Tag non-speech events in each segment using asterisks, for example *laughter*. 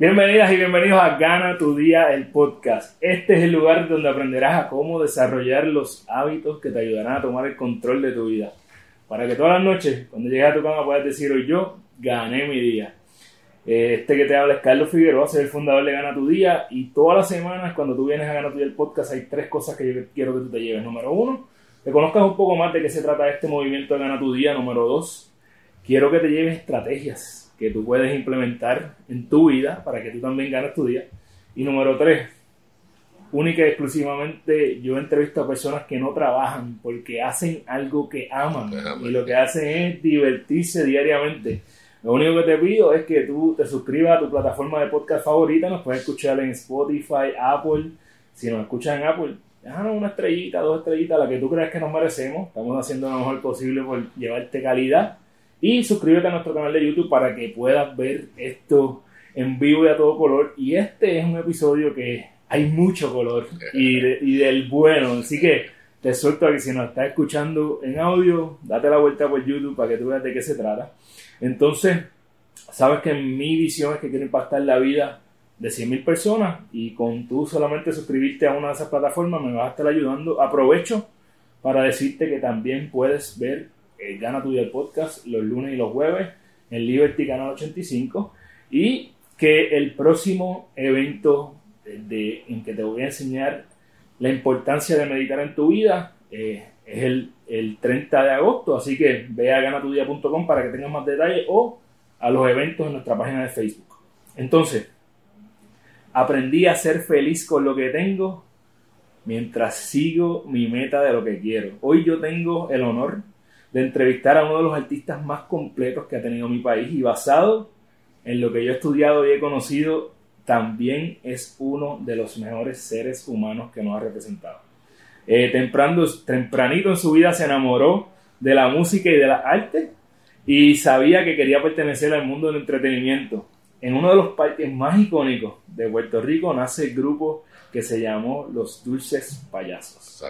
Bienvenidas y bienvenidos a Gana tu Día, el podcast. Este es el lugar donde aprenderás a cómo desarrollar los hábitos que te ayudarán a tomar el control de tu vida. Para que todas las noches, cuando llegues a tu cama, puedas decir hoy yo gané mi día. Eh, este que te habla es Carlos Figueroa, soy el fundador de Gana tu Día y todas las semanas cuando tú vienes a Gana tu Día el podcast hay tres cosas que yo quiero que tú te lleves. Número uno, que conozcas un poco más de qué se trata este movimiento de Gana tu Día. Número dos, quiero que te lleves estrategias que tú puedes implementar en tu vida para que tú también ganes tu día. Y número tres, única y exclusivamente yo entrevisto a personas que no trabajan porque hacen algo que aman. Y lo que hacen es divertirse diariamente. Lo único que te pido es que tú te suscribas a tu plataforma de podcast favorita, nos puedes escuchar en Spotify, Apple, si nos escuchas en Apple, déjanos una estrellita, dos estrellitas, la que tú creas que nos merecemos, estamos haciendo lo mejor posible por llevarte calidad y suscríbete a nuestro canal de YouTube para que puedas ver esto en vivo y a todo color. Y este es un episodio que hay mucho color y, y del bueno. Así que te suelto a que si nos estás escuchando en audio, date la vuelta por YouTube para que tú veas de qué se trata. Entonces, sabes que mi visión es que quiero impactar la vida de 100.000 personas y con tú solamente suscribirte a una de esas plataformas me vas a estar ayudando. Aprovecho para decirte que también puedes ver eh, Gana tu Día podcast los lunes y los jueves en Liberty Canal 85 y que el próximo evento en que te voy a enseñar la importancia de meditar en tu vida eh, es el, el, 30 de agosto, así que ve a ganatudia.com para que tengas más detalles o a los eventos en nuestra página de Facebook. Entonces, aprendí a ser feliz con lo que tengo mientras sigo mi meta de lo que quiero. Hoy yo tengo el honor de entrevistar a uno de los artistas más completos que ha tenido mi país y basado en lo que yo he estudiado y he conocido, también es uno de los mejores seres humanos que nos ha representado. Eh, temprano, tempranito en su vida se enamoró de la música y de la arte y sabía que quería pertenecer al mundo del entretenimiento. En uno de los parques más icónicos de Puerto Rico nace el grupo que se llamó Los Dulces Payasos.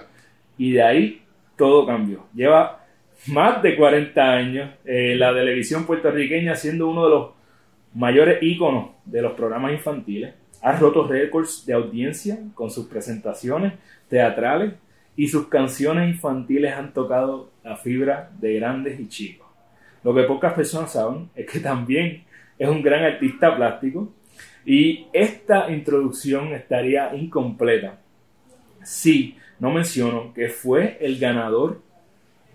Y de ahí todo cambió. Lleva más de 40 años, eh, la televisión puertorriqueña siendo uno de los mayores íconos de los programas infantiles. Ha roto récords de audiencia con sus presentaciones teatrales y sus canciones infantiles han tocado la fibra de grandes y chicos. Lo que pocas personas saben es que también es un gran artista plástico y esta introducción estaría incompleta si no menciono que fue el ganador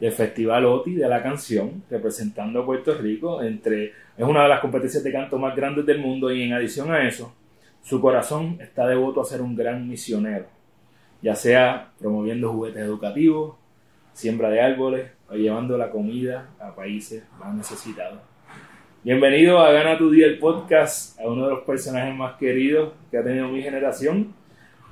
del Festival OTI de la canción, representando a Puerto Rico. Entre, es una de las competencias de canto más grandes del mundo y en adición a eso, su corazón está devoto a ser un gran misionero, ya sea promoviendo juguetes educativos, siembra de árboles o llevando la comida a países más necesitados. Bienvenido a Gana tu Día el podcast, a uno de los personajes más queridos que ha tenido mi generación,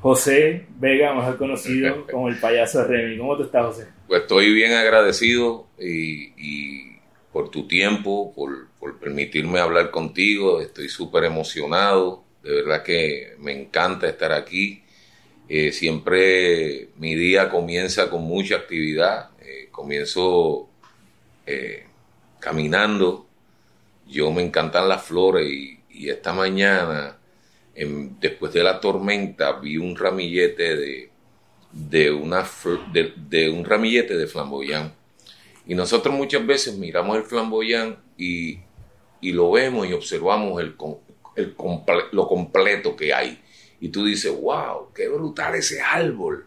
José Vega, mejor conocido *laughs* como el payaso Remy. ¿Cómo te estás, José? Pues estoy bien agradecido y, por tu tiempo, por, permitirme hablar contigo. Estoy súper emocionado. De verdad que me encanta estar aquí. Eh, siempre mi día comienza con mucha actividad. Eh, comienzo eh, caminando. Yo me encantan las flores y esta mañana después de la tormenta vi un ramillete de, de, una, de, un ramillete de flamboyán. Y nosotros muchas veces miramos el flamboyán y, y lo vemos y observamos el, el lo completo que hay. Y tú dices, wow, qué brutal ese árbol.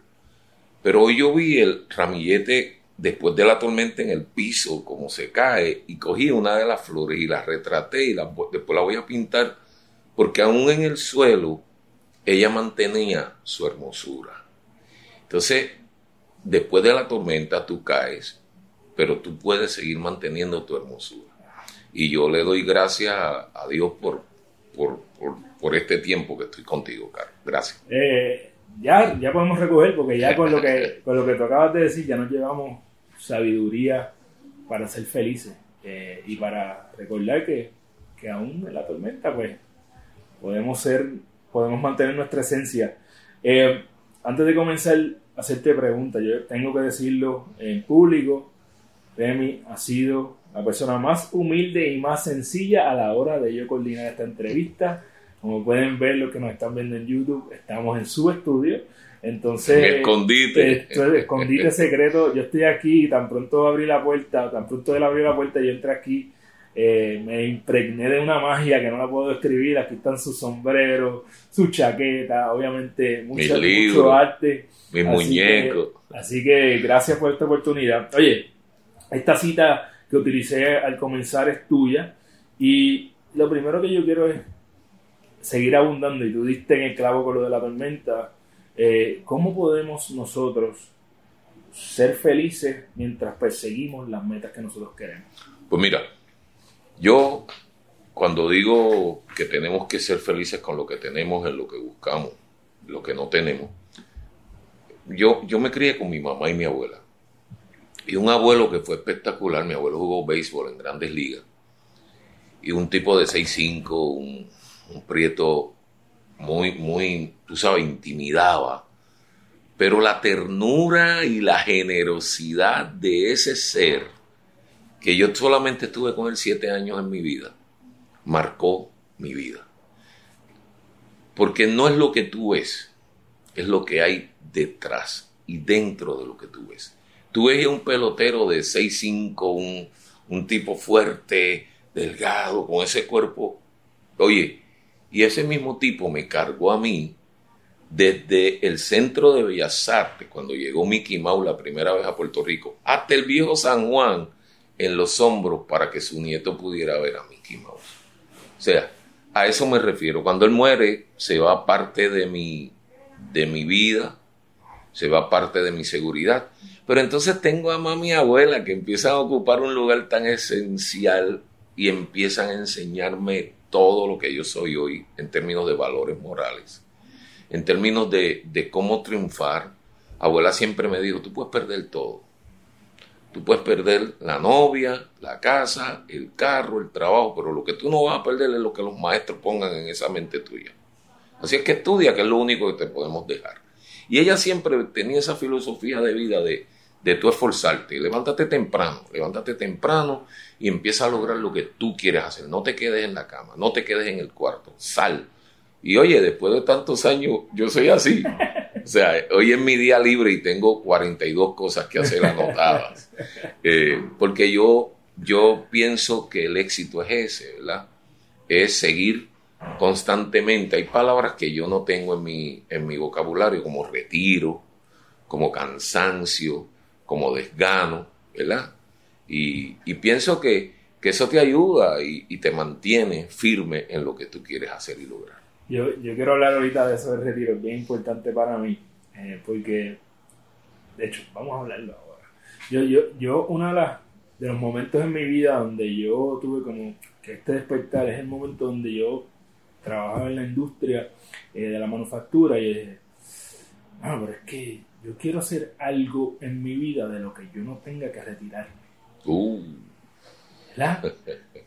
Pero hoy yo vi el ramillete después de la tormenta en el piso, como se cae, y cogí una de las flores y la retraté y después la voy a pintar porque aún en el suelo ella mantenía su hermosura. Entonces, después de la tormenta tú caes, pero tú puedes seguir manteniendo tu hermosura. Y yo le doy gracias a, Dios por, por, este tiempo que estoy contigo, Carlos. Gracias. Eh, ya, ya podemos recoger, porque ya con lo, que, *laughs* con lo que tú acabas de decir, ya nos llevamos sabiduría para ser felices eh, y para recordar que, que aún en la tormenta, pues, podemos ser, podemos mantener nuestra esencia. Eh, antes de comenzar a hacerte preguntas, yo tengo que decirlo en público, Remy ha sido la persona más humilde y más sencilla a la hora de yo coordinar esta entrevista. Como pueden ver, los que nos están viendo en YouTube, estamos en su estudio. Entonces, escondite. escondite secreto. Yo estoy aquí y tan pronto abrí la puerta, tan pronto él abrió la puerta, yo entré aquí. Eh, me impregné de una magia que no la puedo describir. Aquí están sus sombreros, su chaqueta, obviamente mucho, mucho arte. Mi muñeco. así que gracias por esta oportunidad. Oye, esta cita que utilicé al comenzar es tuya y lo primero que yo quiero es seguir abundando y tú diste en el clavo con lo de la tormenta. Eh, ¿Cómo podemos nosotros ser felices mientras perseguimos las metas que nosotros queremos? Pues mira, yo cuando digo que tenemos que ser felices con lo que tenemos, en lo que buscamos, lo que no tenemos, yo, yo me crié con mi mamá y mi abuela. Y un abuelo que fue espectacular, mi abuelo jugó béisbol en grandes ligas. Y un tipo de 6'5, un, un prieto muy, muy, tú sabes, intimidaba. Pero la ternura y la generosidad de ese ser, que yo solamente estuve con él siete años en mi vida, marcó mi vida. Porque no es lo que tú ves, es lo que hay detrás y dentro de lo que tú ves. Tú ves un pelotero de 6'5, un, un tipo fuerte, delgado, con ese cuerpo. Oye, y ese mismo tipo me cargó a mí desde el centro de Bellas Artes, cuando llegó Mickey Mouse la primera vez a Puerto Rico, hasta el viejo San Juan en los hombros para que su nieto pudiera ver a Mickey Mouse. O sea, a eso me refiero. Cuando él muere, se va parte de mi, de mi vida, se va parte de mi seguridad. Pero entonces tengo a mami y abuela que empiezan a ocupar un lugar tan esencial y empiezan a enseñarme todo lo que yo soy hoy en términos de valores morales, en términos de, de cómo triunfar. Abuela siempre me dijo, tú puedes perder todo. Tú puedes perder la novia, la casa, el carro, el trabajo, pero lo que tú no vas a perder es lo que los maestros pongan en esa mente tuya. Así es que estudia, que es lo único que te podemos dejar. Y ella siempre tenía esa filosofía de vida de, de tú esforzarte. Levántate temprano, levántate temprano y empieza a lograr lo que tú quieres hacer. No te quedes en la cama, no te quedes en el cuarto, sal. Y oye, después de tantos años, yo soy así. O sea, hoy es mi día libre y tengo 42 cosas que hacer anotadas. *laughs* Eh, porque yo, yo pienso que el éxito es ese, ¿verdad? Es seguir constantemente. Hay palabras que yo no tengo en mi, en mi vocabulario, como retiro, como cansancio, como desgano, ¿verdad? Y, y pienso que, que, eso te ayuda y, y, te mantiene firme en lo que tú quieres hacer y lograr. Yo, yo quiero hablar ahorita de eso del retiro, es bien importante para mí, eh, porque, de hecho, vamos a hablarlo ahora. Yo, yo, yo uno de, los momentos en mi vida donde yo tuve como que este despertar es el momento donde yo trabajaba en la industria eh, de la manufactura y dije, bueno, pero es que yo quiero hacer algo en mi vida de lo que yo no tenga que retirarme. Uh. ¿Verdad?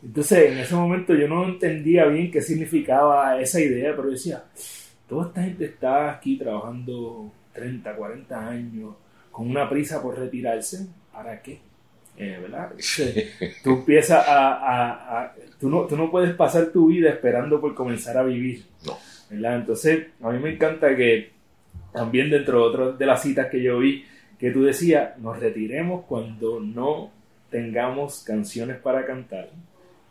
Entonces, en ese momento yo no entendía bien qué significaba esa idea, pero decía, toda esta gente está aquí trabajando 30, 40 años, con una prisa por retirarse, ¿para qué? Eh, ¿verdad? *laughs* tú empiezas a, a, a tú, no, tú no puedes pasar tu vida esperando por comenzar a vivir. No. ¿verdad? Entonces, a mí me encanta que también dentro de otras de las citas que yo vi, que tú decías, nos retiremos cuando no tengamos canciones para cantar,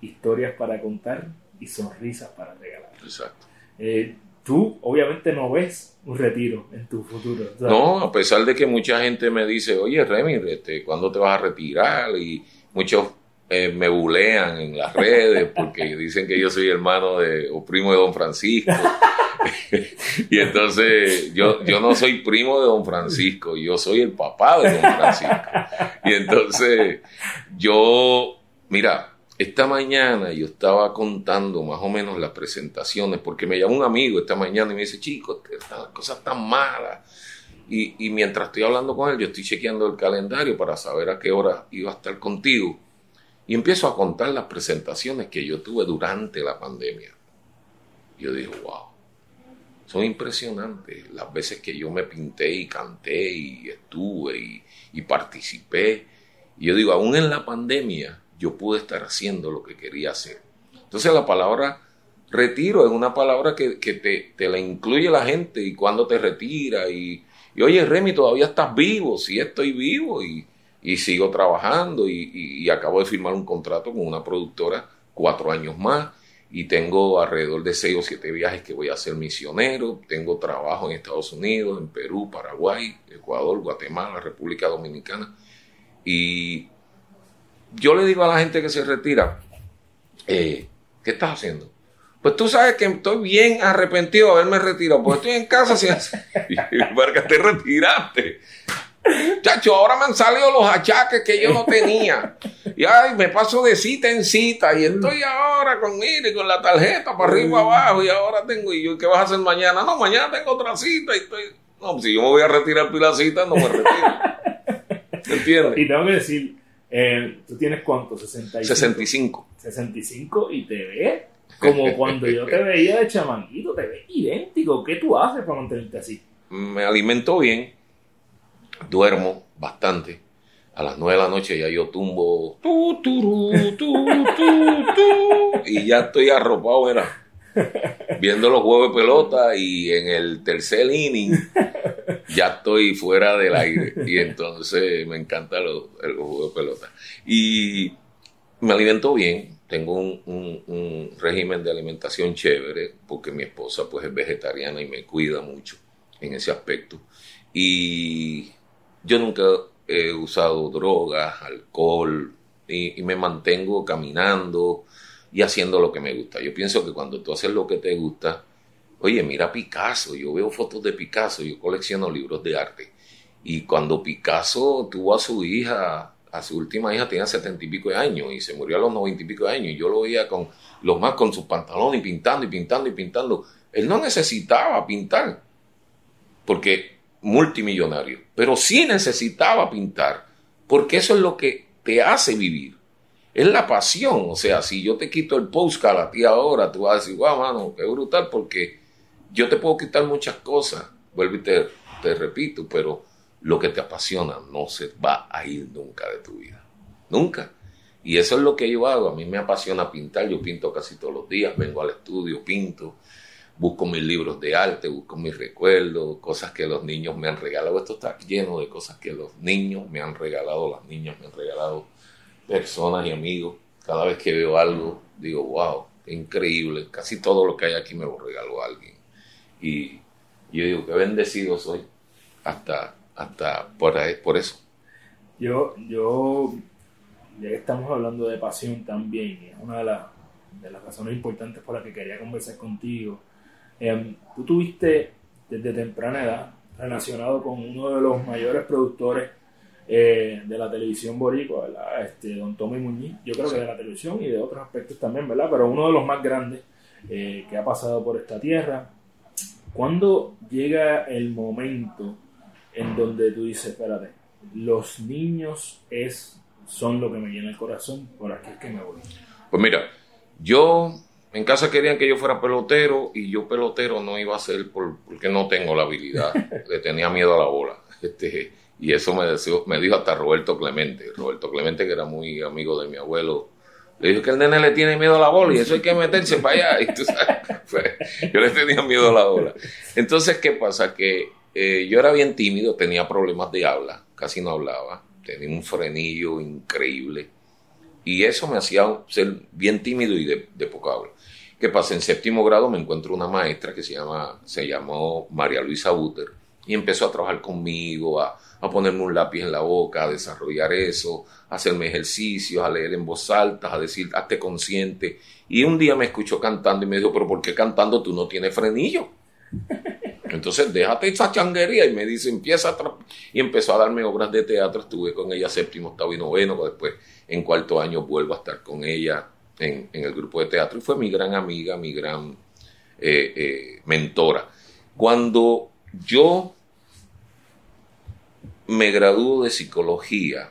historias para contar y sonrisas para regalar. Exacto. Eh, tú obviamente no ves un retiro en tu futuro. ¿sabes? No, a pesar de que mucha gente me dice, oye Remy, este, ¿cuándo te vas a retirar? Y muchos eh, me bulean en las redes porque *laughs* dicen que yo soy hermano de, o primo de Don Francisco. *laughs* y entonces yo, yo no soy primo de don Francisco, yo soy el papá de don Francisco. Y entonces yo, mira, esta mañana yo estaba contando más o menos las presentaciones, porque me llamó un amigo esta mañana y me dice, chicos, estas cosas tan malas. Y, y, mientras estoy hablando con él, yo estoy chequeando el calendario para saber a qué hora iba a estar contigo. Y empiezo a contar las presentaciones que yo tuve durante la pandemia. Yo digo, wow, son impresionantes las veces que yo me pinté y canté y estuve y, y participé. Y yo digo, aún en la pandemia, yo pude estar haciendo lo que quería hacer. Entonces la palabra retiro es una palabra que, te, te, la incluye la gente y cuando te retira y, y, oye Remy, todavía estás vivo, sí estoy vivo y, y sigo trabajando y, acabo de firmar un contrato con una productora cuatro años más y tengo alrededor de seis o siete viajes que voy a hacer misionero, tengo trabajo en Estados Unidos, en Perú, Paraguay, Ecuador, Guatemala, República Dominicana y yo le digo a la gente que se retira, eh, ¿qué estás haciendo? Pues tú sabes que estoy bien arrepentido de haberme retirado, porque estoy en casa sin hacer. que te retiraste. Chacho, ahora me han salido los achaques que yo no tenía. Y ay, me paso de cita en cita y estoy ahora con, mire, con la tarjeta para arriba abajo y ahora tengo, ¿y yo qué vas a hacer mañana? No, mañana tengo otra cita y estoy... No, si yo me voy a retirar por la cita, no me retiro. ¿Entiendes? Y tengo que decir, eh, ¿Tú tienes cuánto? 65. 65. 65 y te ves como *laughs* cuando yo te veía de chamanquito, te ves idéntico. ¿Qué tú haces para mantenerte así? Me alimento bien, duermo bastante. A las 9 de la noche ya yo tumbo tu, y ya estoy arropado, era viendo los juegos de pelota y en el tercer inning ya estoy fuera del aire y entonces me encanta los, el juego de pelota. Y me alimento bien, tengo un, un, régimen de alimentación chévere porque mi esposa pues es vegetariana y me cuida mucho en ese aspecto. Y yo nunca he usado drogas, alcohol y, me mantengo caminando y haciendo lo que me gusta. Yo pienso que cuando tú haces lo que te gusta, Oye, mira Picasso, yo veo fotos de Picasso, yo colecciono libros de arte. Y cuando Picasso tuvo a su hija, a su última hija tenía setenta y pico de años y se murió a los noventa y pico de años. Y yo lo veía con los más con sus pantalones y pintando y pintando y pintando. Él no necesitaba pintar, porque multimillonario, pero sí necesitaba pintar, porque eso es lo que te hace vivir. Es la pasión, o sea, si yo te quito el postcard a ti ahora, tú vas a decir, wow, mano, qué brutal, porque yo te puedo quitar muchas cosas, vuelvo y te, te repito, pero lo que te apasiona no se va a ir nunca de tu vida. Nunca. Y eso es lo que yo hago. A mí me apasiona pintar. Yo pinto casi todos los días. Vengo al estudio, pinto. Busco mis libros de arte, busco mis recuerdos, cosas que los niños me han regalado. Esto está lleno de cosas que los niños me han regalado, las niñas me han regalado, personas y amigos. Cada vez que veo algo, digo, wow, increíble. Casi todo lo que hay aquí me lo regaló alguien. Y yo digo, qué bendecido soy hasta, hasta por, por eso. Yo, yo, ya que estamos hablando de pasión también, es una de, de las razones importantes por las que quería conversar contigo. Em, tú tuviste desde temprana edad relacionado con uno de los mayores productores eh, de la televisión boricua, ¿verdad? Este, don Tommy Muñiz, yo creo que de la televisión y de otros aspectos también, ¿verdad? Pero uno de los más grandes eh, que ha pasado por esta tierra, ¿Cuándo llega el momento en donde tú dices, espérate, los niños es, son lo que me llena el corazón, por aquí es que me voy? Pues mira, yo en casa querían que yo fuera pelotero y yo pelotero no iba a ser porque no tengo la habilidad, *laughs* le tenía miedo a la bola. Este, y eso me, me dijo hasta Roberto Clemente. Roberto Clemente, que era muy amigo de mi abuelo le dijo que el nene le tiene miedo a la bola y eso hay que meterse para allá. Y tú sabes, *laughs* pues, yo le tenía miedo a la bola. Entonces, ¿qué pasa? Que eh, yo era bien tímido, tenía problemas de habla, casi no hablaba, tenía un frenillo increíble. Y eso me hacía ser bien tímido y de, de poca habla. ¿Qué pasa? En séptimo grado me encuentro una maestra que se, llama, se llamó María Luisa Buter y empezó a trabajar conmigo, a, a ponerme un lápiz en la boca, a desarrollar eso, a hacerme ejercicios, a leer en voz alta, a decir, hazte consciente. Y un día me escuchó cantando y me dijo, pero ¿por qué cantando tú no tienes frenillo? *laughs* Entonces, déjate esa changuería y me dice, empieza a y empezó a darme obras de teatro. Estuve con ella séptimo, octavo y noveno, después en cuarto año vuelvo a estar con ella en, el grupo de teatro y fue mi gran amiga, mi gran eh, eh, mentora. Cuando yo me graduó de psicología,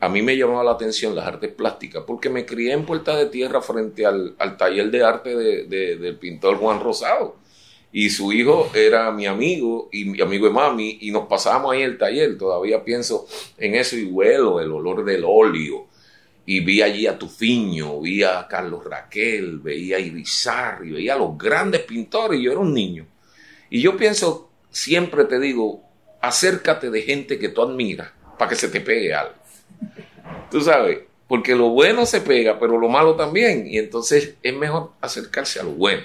a mí me llamaba la atención las artes plásticas porque me crié en Puerta de Tierra frente al, taller de arte del pintor Juan Rosado. Y su hijo era mi amigo y mi amigo de mami y nos pasábamos ahí el taller. Todavía pienso en eso y huelo el olor del óleo. Y vi allí a Tufiño, vi a Carlos Raquel, veía a Irizarry, veía a los grandes pintores y yo era un niño. Y yo pienso, siempre te digo, acércate de gente que tú admiras para que se te pegue algo. Tú sabes, porque lo bueno se pega, pero lo malo también. Y entonces es mejor acercarse a lo bueno.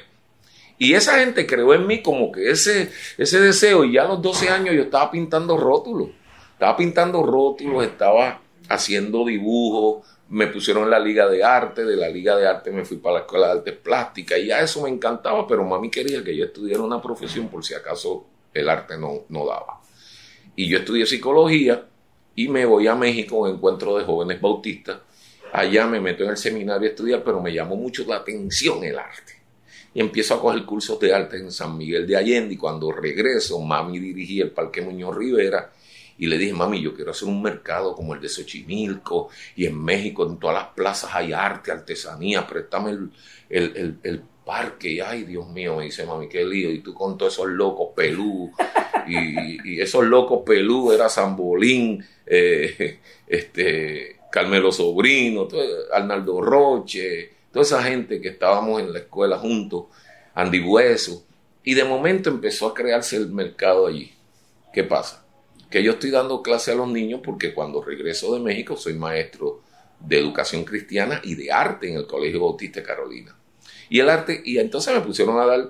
Y esa gente creó en mí como que ese, ese deseo. Y ya a los 12 años yo estaba pintando rótulos. Estaba pintando rótulos, estaba haciendo dibujos. Me pusieron en la liga de arte. De la liga de arte me fui para la escuela de artes plásticas. Y ya eso me encantaba, pero mami quería que yo estudiara una profesión por si acaso el arte no, no daba. Y yo estudié psicología y me voy a México a un encuentro de jóvenes bautistas. Allá me meto en el seminario a estudiar, pero me llamó mucho la atención el arte. Y empiezo a coger cursos de arte en San Miguel de Allende y cuando regreso, mami dirigía el Parque Muñoz Rivera y le dije, mami, yo quiero hacer un mercado como el de Xochimilco y en México, en todas las plazas hay arte, artesanía, préstame el, el, el, parque. Y ay, Dios mío, me dice, mami, qué lío. Y tú con todos esos locos pelú y, esos locos pelú era Zambolín, eh, este, Carmelo Sobrino, Arnaldo Roche, toda esa gente que estábamos en la escuela juntos, Andy Bueso, y de momento empezó a crearse el mercado allí. ¿Qué pasa? Que yo estoy dando clase a los niños porque cuando regreso de México soy maestro de educación cristiana y de arte en el Colegio Bautista Carolina. Y el arte, y entonces me pusieron a dar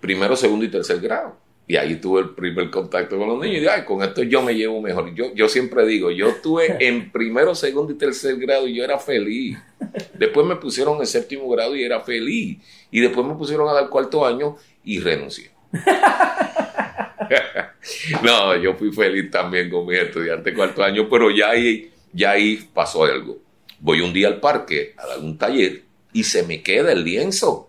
primero, segundo y tercer grado. Y ahí tuve el primer contacto con los niños. Y ay, con esto yo me llevo mejor. Yo, yo siempre digo, yo estuve en *laughs* primero, segundo y tercer grado y yo era feliz. Después me pusieron en séptimo grado y era feliz. Y después me pusieron a dar cuarto año y renuncié. *laughs* no, yo fui feliz también con mis estudiantes cuarto año, pero ya ahí, ya ahí pasó algo. Voy un día al parque a dar un taller y se me queda el lienzo.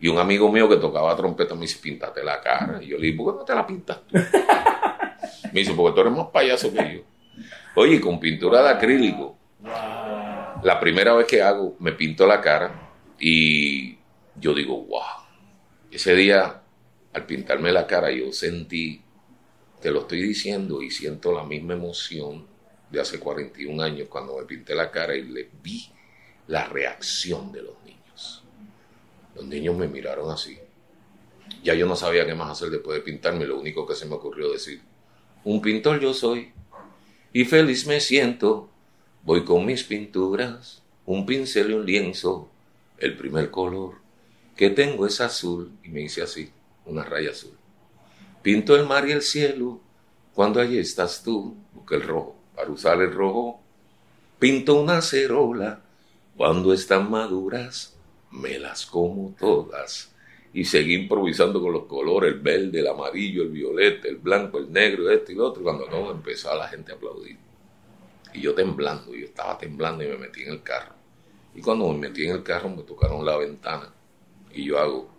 Y un amigo mío que tocaba trompeta me dice, píntate la cara. Y yo le dije, ¿por qué no te la pintas *laughs* Me dice, porque tú eres más payaso que yo. Oye, con pintura de acrílico. La primera vez que hago, me pinto la cara y yo digo, wow. Ese día, al pintarme la cara, yo sentí, te lo estoy diciendo, y siento la misma emoción de hace 41 años cuando me pinté la cara y le vi la reacción de los los niños me miraron así. Ya yo no sabía qué más hacer después de pintarme, lo único que se me ocurrió decir, un pintor yo soy y feliz me siento, voy con mis pinturas, un pincel y un lienzo, el primer color que tengo es azul y me hice así, una raya azul. Pinto el mar y el cielo, cuando allí estás tú, busca el rojo, para usar el rojo. Pinto una cerola, cuando están maduras, me las como todas. Y seguí improvisando con los colores, el verde, el amarillo, el violeta, el blanco, el negro, este y lo otro. Cuando todo empezó la gente a aplaudir. Y yo temblando, yo estaba temblando y me metí en el carro. Y cuando me metí en el carro me tocaron la ventana. Y yo hago,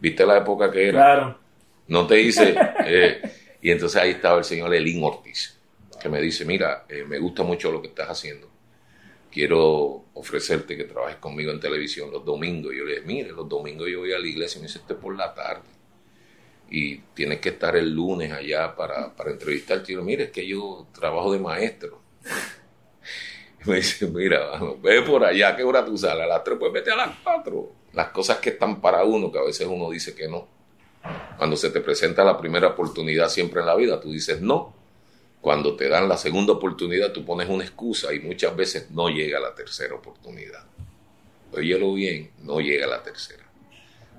¿viste la época que era? Claro. No te hice. *laughs* Eh, y entonces ahí estaba el señor Elín Ortiz, que me dice, mira, eh, me gusta mucho lo que estás haciendo quiero ofrecerte que trabajes conmigo en televisión los domingos. yo le dije, mire, los domingos yo voy a la iglesia y me dice, esto por la tarde. Y tienes que estar el lunes allá para, para entrevistarte. Y yo, mire, es que yo trabajo de maestro. Y *laughs* me dice, mira, *laughs* ve por allá, ¿qué hora tú sales? A las tres, pues vete a las cuatro. Las cosas que están para uno, que a veces uno dice que no. Cuando se te presenta la primera oportunidad siempre en la vida, tú dices no cuando te dan la segunda oportunidad, tú pones una excusa y muchas veces no llega la tercera oportunidad. Óyelo bien, no llega la tercera.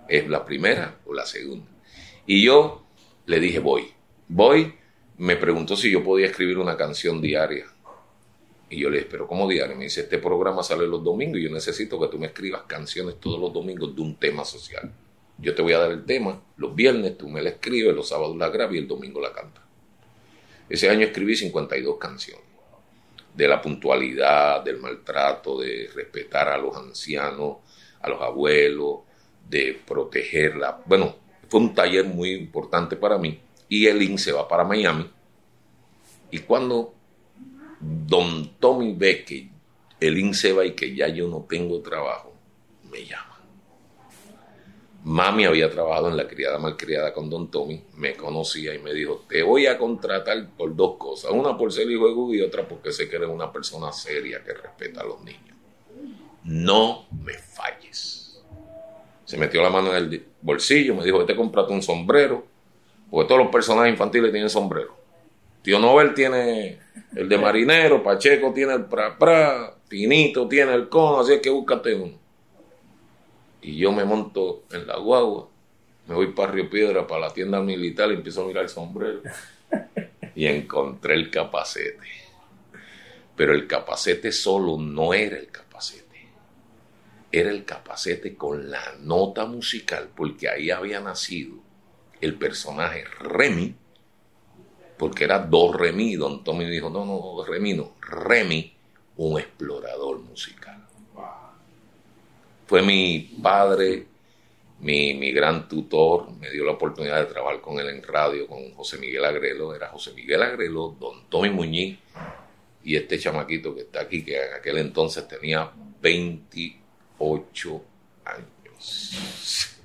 Es la primera o la segunda. Y yo le dije, voy. Voy, me preguntó si yo podía escribir una canción diaria. Y yo le dije, pero ¿cómo diaria? Me dice, este programa sale los domingos y yo necesito que tú me escribas canciones todos los domingos de un tema social. Yo te voy a dar el tema, los viernes tú me la escribes, los sábados la grabas y el domingo la cantas. Ese año escribí 52 canciones. De la puntualidad, del maltrato, de respetar a los ancianos, a los abuelos, de protegerla. Bueno, fue un taller muy importante para mí. Y el se va para Miami. Y cuando Don Tommy ve que el se va y que ya yo no tengo trabajo, me llama. Mami había trabajado en la criada malcriada con Don Tommy, me conocía y me dijo, te voy a contratar por dos cosas, una por ser hijo de Google y otra porque sé que eres una persona seria que respeta a los niños. No me falles. Se metió la mano en el bolsillo, me dijo, vete comprate un sombrero, porque todos los personajes infantiles tienen sombrero. Tío Nobel tiene el de *laughs* marinero, Pacheco tiene el pra pra, Tinito tiene el cono, así es que búscate uno y yo me monto en la guagua, me voy para Río Piedra, para la tienda militar y empiezo a mirar el sombrero. *laughs* Y encontré el capacete. Pero el capacete solo no era el capacete. Era el capacete con la nota musical, porque ahí había nacido el personaje Remy, porque era Do Remy. Don Tommy dijo, no, no, Remy no, Remy, un explorador musical fue mi padre, mi, gran tutor, me dio la oportunidad de trabajar con él en radio, con José Miguel Agrelo, era José Miguel Agrelo, don Tommy Muñiz y este chamaquito que está aquí, que en aquel entonces tenía 28 años.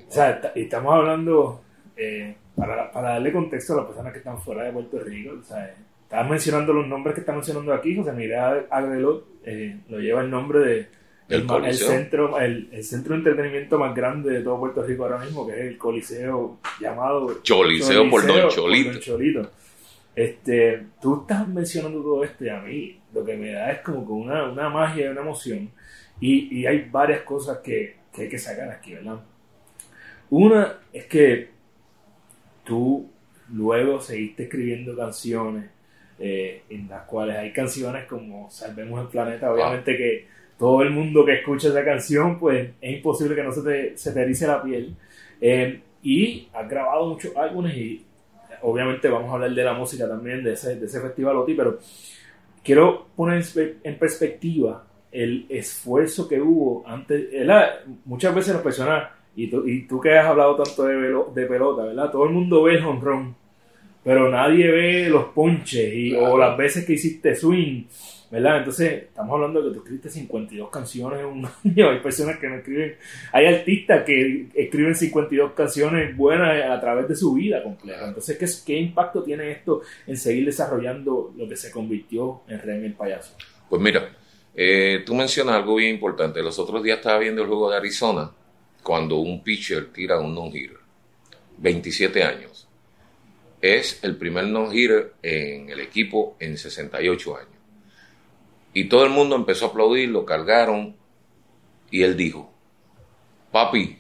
O sea, estamos hablando, eh, para, darle contexto a las personas que están fuera de Puerto Rico, o sea, estabas mencionando los nombres que está mencionando aquí, José Miguel Agrelo eh, lo lleva el nombre de el, centro, el, centro de entretenimiento más grande de todo Puerto Rico ahora mismo, que es el Coliseo llamado Choliseo, por Don Cholito. Este, tú estás mencionando todo esto y a mí lo que me da es como con una, una magia, una emoción. Y, y hay varias cosas que, que, hay que sacar aquí, ¿verdad? Una es que tú luego seguiste escribiendo canciones eh, en las cuales hay canciones como Salvemos el Planeta, obviamente que todo el mundo que escucha esa canción, pues es imposible que no se te, se te erice la piel. Eh, y has grabado muchos álbumes y obviamente vamos a hablar de la música también, de ese, de ese festival OTI, pero quiero poner en perspectiva el esfuerzo que hubo antes. Muchas veces las personas, y tú, y tú que has hablado tanto de, de pelota, ¿verdad? Todo el mundo ve el honrón, pero nadie ve los ponches y, o las veces que hiciste swing ¿verdad? Entonces, estamos hablando de que tú escribiste 52 canciones en un *laughs* año. Hay personas que no escriben, hay artistas que escriben 52 canciones buenas a través de su vida completa. Entonces, ¿qué, qué impacto tiene esto en seguir desarrollando lo que se convirtió en Remy el Payaso? Pues mira, eh, tú mencionas algo bien importante. Los otros días estaba viendo el juego de Arizona cuando un pitcher tira un no-hitter. 27 años. Es el primer no-hitter en el equipo en 68 años. Y todo el mundo empezó a aplaudir, lo cargaron y él dijo, papi,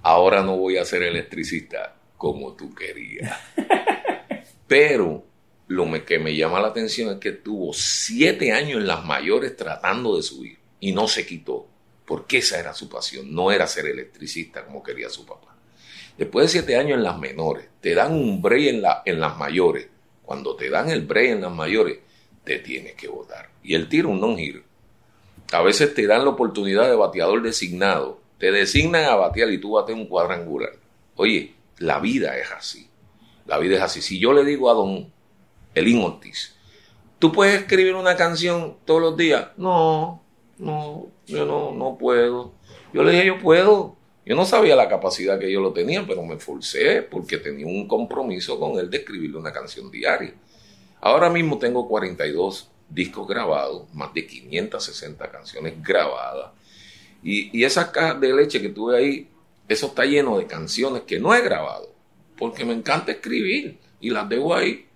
ahora no voy a ser electricista como tú querías. *laughs* Pero lo que me llama la atención es que tuvo siete años en las mayores tratando de subir y no se quitó, porque esa era su pasión, no era ser electricista como quería su papá. Después de siete años en las menores, te dan un break en, la, en las mayores. Cuando te dan el break en las mayores, te tienes que votar. Y el tiro un non-hit. A veces te dan la oportunidad de bateador designado. Te designan a batear y tú bates un cuadrangular. Oye, la vida es así. La vida es así. Si yo le digo a don Elín Ortiz, ¿tú puedes escribir una canción todos los días? No, no, yo no, no puedo. Yo le dije, yo puedo. Yo no sabía la capacidad que yo lo tenía, pero me forcé porque tenía un compromiso con él de escribirle una canción diaria. Ahora mismo tengo 42 discos grabados, más de 560 canciones grabadas. Y, y esas cajas de leche que tuve ahí, eso está lleno de canciones que no he grabado, porque me encanta escribir y las dejo ahí.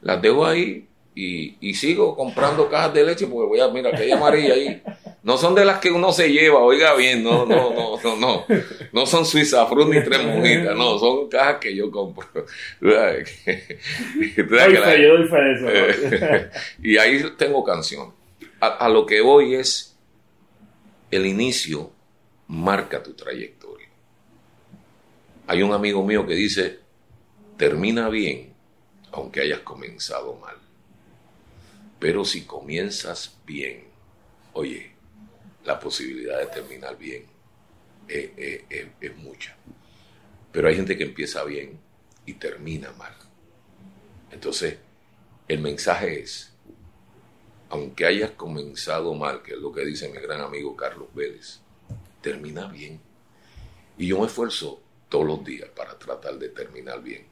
Las dejo ahí y, y sigo comprando cajas de leche porque voy a, mira, que hay amarilla ahí no son de las que uno se lleva, oiga bien, no, no, no, no, no. No son Suiza Fruit ni tres mojitas, no, son cajas que yo compro. *laughs* *laughs* *laughs* y ahí tengo canción. A, lo que voy es, el inicio marca tu trayectoria. Hay un amigo mío que dice, termina bien aunque hayas comenzado mal. Pero si comienzas bien, oye, la posibilidad de terminar bien es, mucha. Pero hay gente que empieza bien y termina mal. Entonces, el mensaje es, aunque hayas comenzado mal, que es lo que dice mi gran amigo Carlos Vélez, termina bien. Y yo me esfuerzo todos los días para tratar de terminar bien,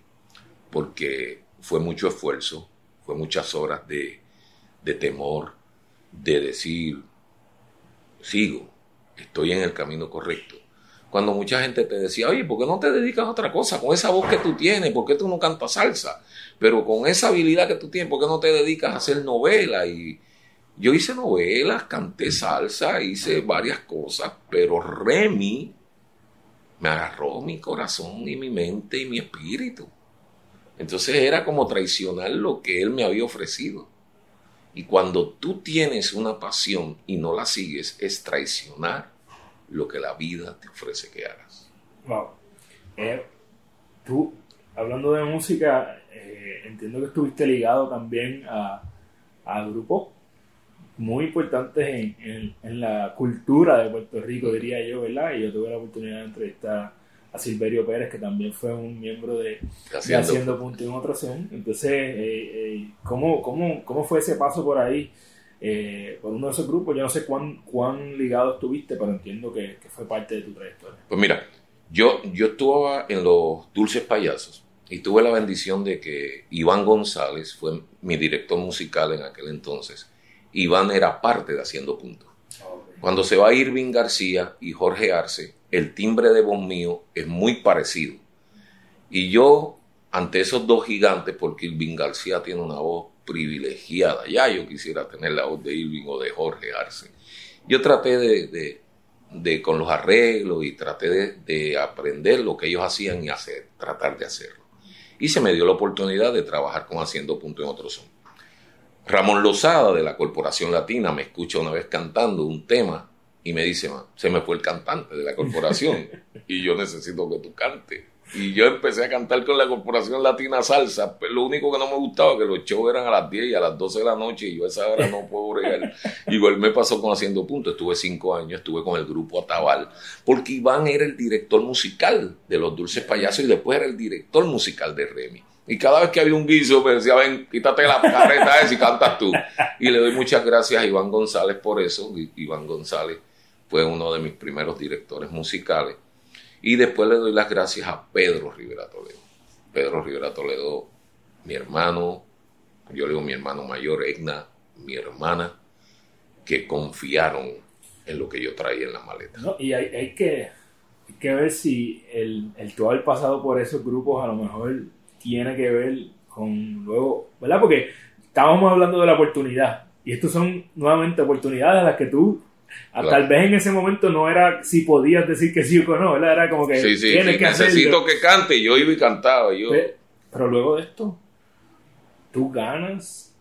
porque fue mucho esfuerzo, fue muchas horas de, de temor, de decir, sigo, estoy en el camino correcto. Cuando mucha gente te decía, oye, ¿por qué no te dedicas a otra cosa? Con esa voz que tú tienes, ¿por qué tú no cantas salsa? Pero con esa habilidad que tú tienes, ¿por qué no te dedicas a hacer novela? Y yo hice novelas, canté salsa, hice varias cosas, pero Remy me agarró mi corazón y mi mente y mi espíritu. Entonces era como traicionar lo que él me había ofrecido. Y cuando tú tienes una pasión y no la sigues, es traicionar lo que la vida te ofrece que hagas. Wow. Eh, tú, hablando de música, eh, entiendo que estuviste ligado también a, a grupos muy importantes en, en, la cultura de Puerto Rico, diría yo, ¿verdad? Y yo tuve la oportunidad de entrevistar a Silverio Pérez, que también fue un miembro de Haciendo, Punto en otra ocasión. Entonces, eh, eh, ¿cómo, cómo, cómo, fue ese paso por ahí, eh, por uno de esos grupos? Yo no sé cuán, cuán ligado estuviste, pero entiendo que, fue parte de tu trayectoria. Pues mira, yo, yo estuve en los Dulces Payasos y tuve la bendición de que Iván González fue mi director musical en aquel entonces. Iván era parte de Haciendo Punto. Cuando se va Irving García y Jorge Arce, el timbre de voz mío es muy parecido. Y yo, ante esos dos gigantes, porque Irving García tiene una voz privilegiada, ya yo quisiera tener la voz de Irving o de Jorge Arce. Yo traté de, con los arreglos y traté de, de, aprender lo que ellos hacían y hacer, tratar de hacerlo. Y se me dio la oportunidad de trabajar con Haciendo Punto en Otro Son. Ramón Lozada de la Corporación Latina me escucha una vez cantando un tema y me dice, se me fue el cantante de la corporación *laughs* y yo necesito que tú cantes. Y yo empecé a cantar con la Corporación Latina Salsa, pero lo único que no me gustaba es que los shows eran a las 10 y a las 12 de la noche y yo a esa hora no puedo bregar. *laughs* Igual me pasó con Haciendo Punto, estuve cinco años, estuve con el grupo Atabal, porque Iván era el director musical de Los Dulces Payasos y después era el director musical de Remy. Y cada vez que había un guiso me decía, ven, quítate la carreta esa y cantas tú. Y le doy muchas gracias a Iván González por eso. Iván González fue uno de mis primeros directores musicales. Y después le doy las gracias a Pedro Rivera Toledo. Pedro Rivera Toledo, mi hermano, yo le digo mi hermano mayor, Egna, mi hermana, que confiaron en lo que yo traía en la maleta. y hay, que, que, ver si el, el tú haber pasado por esos grupos a lo mejor tiene que ver con luego, ¿verdad? Porque estábamos hablando de la oportunidad y estas son nuevamente oportunidades a las que tú Tal vez en ese momento no era si podías decir que sí o no, Era como que sí, sí, tienes que necesito que cante. Yo iba y cantaba. Yo. Pero luego de esto, tú ganas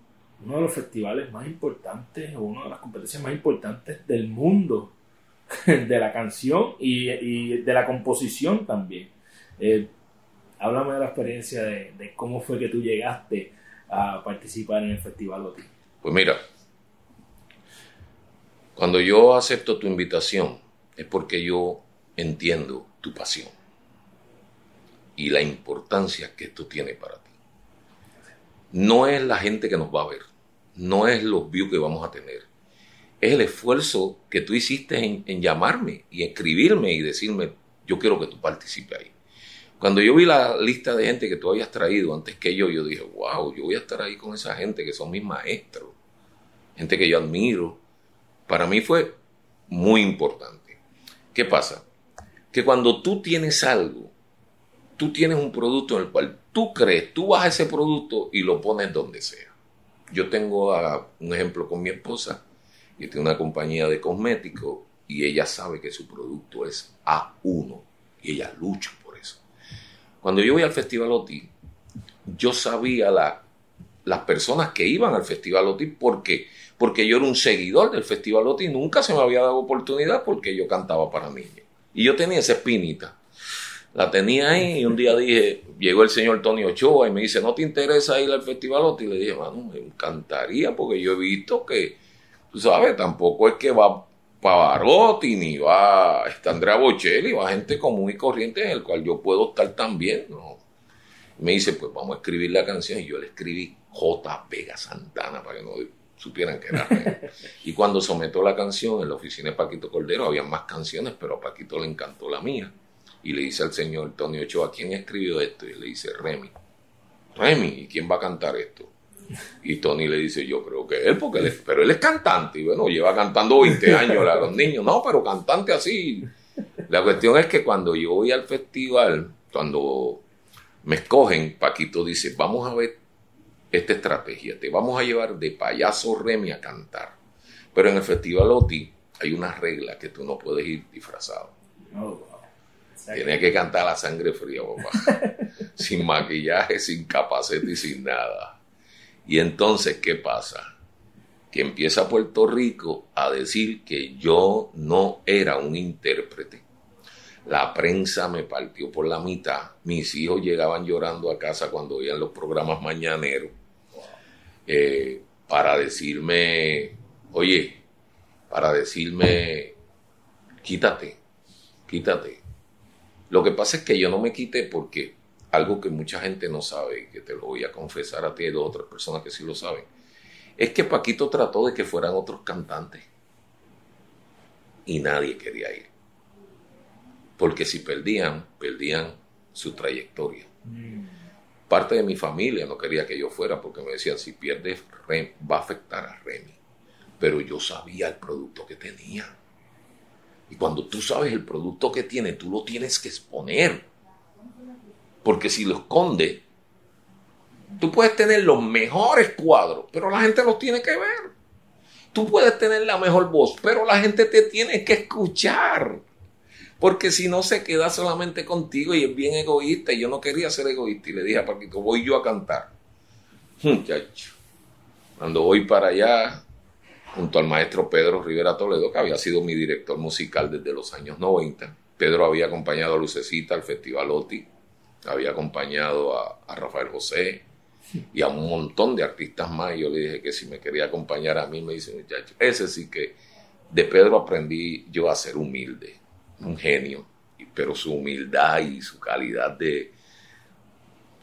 uno de los festivales más importantes o una de las competencias más importantes del mundo *laughs* de la canción y, de la composición también. Eh, háblame de la experiencia de, de, cómo fue que tú llegaste a participar en el Festival OTI. Pues mira, cuando yo acepto tu invitación es porque yo entiendo tu pasión y la importancia que esto tiene para ti. No es la gente que nos va a ver, no es los views que vamos a tener, es el esfuerzo que tú hiciste en, llamarme y escribirme y decirme, yo quiero que tú participes ahí. Cuando yo vi la lista de gente que tú habías traído antes que yo, yo dije, wow, yo voy a estar ahí con esa gente que son mis maestros, gente que yo admiro, para mí fue muy importante. ¿Qué pasa? Que cuando tú tienes algo, tú tienes un producto en el cual tú crees, tú vas a ese producto y lo pones donde sea. Yo tengo un ejemplo con mi esposa, que tiene una compañía de cosméticos y ella sabe que su producto es A1 y ella lucha por eso. Cuando yo voy al Festival OTI, yo sabía la, las personas que iban al Festival OTI porque porque yo era un seguidor del Festival OTI nunca se me había dado oportunidad porque yo cantaba para niños. Y yo tenía esa espinita. La tenía ahí y un día dije, llegó el señor Tony Ochoa y me dice, ¿no te interesa ir al festival? Y le dije, mano, me encantaría porque yo he visto que, tú sabes, tampoco es que va Pavarotti ni va está Andrea Bocelli, va gente común y corriente en el cual yo puedo estar también, ¿no? Me dice, pues vamos a escribir la canción y yo le escribí J. Vega Santana para que no supieran que era *laughs* Y cuando someto la canción en la oficina de Paquito Cordero, había más canciones, pero a Paquito le encantó la mía. Y le dice al señor Tony Ochoa, ¿quién escribió esto? Y le dice, Remy. Remy, ¿y quién va a cantar esto? Y Tony le dice, yo creo que él, porque él pero él es cantante, y bueno, lleva cantando 20 años a los niños, no, pero cantante así. La cuestión es que cuando yo voy al festival, cuando me escogen, Paquito dice, vamos a ver esta estrategia. Te vamos a llevar de payaso Remy a cantar. Pero en el Festival OTI hay una regla que tú no puedes ir disfrazado. Oh, Tienes que cantar la sangre fría, papá. *laughs* sin maquillaje, sin capacete y sin nada. Y entonces, ¿qué pasa? Que empieza Puerto Rico a decir que yo no era un intérprete. La prensa me partió por la mitad. Mis hijos llegaban llorando a casa cuando oían los programas mañaneros eh, para decirme, oye, para decirme, quítate, quítate. Lo que pasa es que yo no me quité porque algo que mucha gente no sabe, que te lo voy a confesar a ti y a otras personas que sí lo saben, es que Paquito trató de que fueran otros cantantes y nadie quería ir. Porque si perdían, perdían su trayectoria. Mm parte de mi familia no quería que yo fuera porque me decían, si pierdes, va a afectar a Remy. Pero yo sabía el producto que tenía. Y cuando tú sabes el producto que tiene, tú lo tienes que exponer. Porque si lo esconde, tú puedes tener los mejores cuadros, pero la gente los tiene que ver. Tú puedes tener la mejor voz, pero la gente te tiene que escuchar. Porque si no se queda solamente contigo y es bien egoísta. Y yo no quería ser egoísta. Y le dije a Paquito, voy yo a cantar. Muchacho. Cuando voy para allá, junto al maestro Pedro Rivera Toledo, que había sido mi director musical desde los años 90. Pedro había acompañado a Lucecita al Festival OTI, había acompañado a, a Rafael José y a un montón de artistas más. Y yo le dije que si me quería acompañar a mí, me dice, muchacho, ese sí que de Pedro aprendí yo a ser humilde un genio, pero su humildad y su calidad de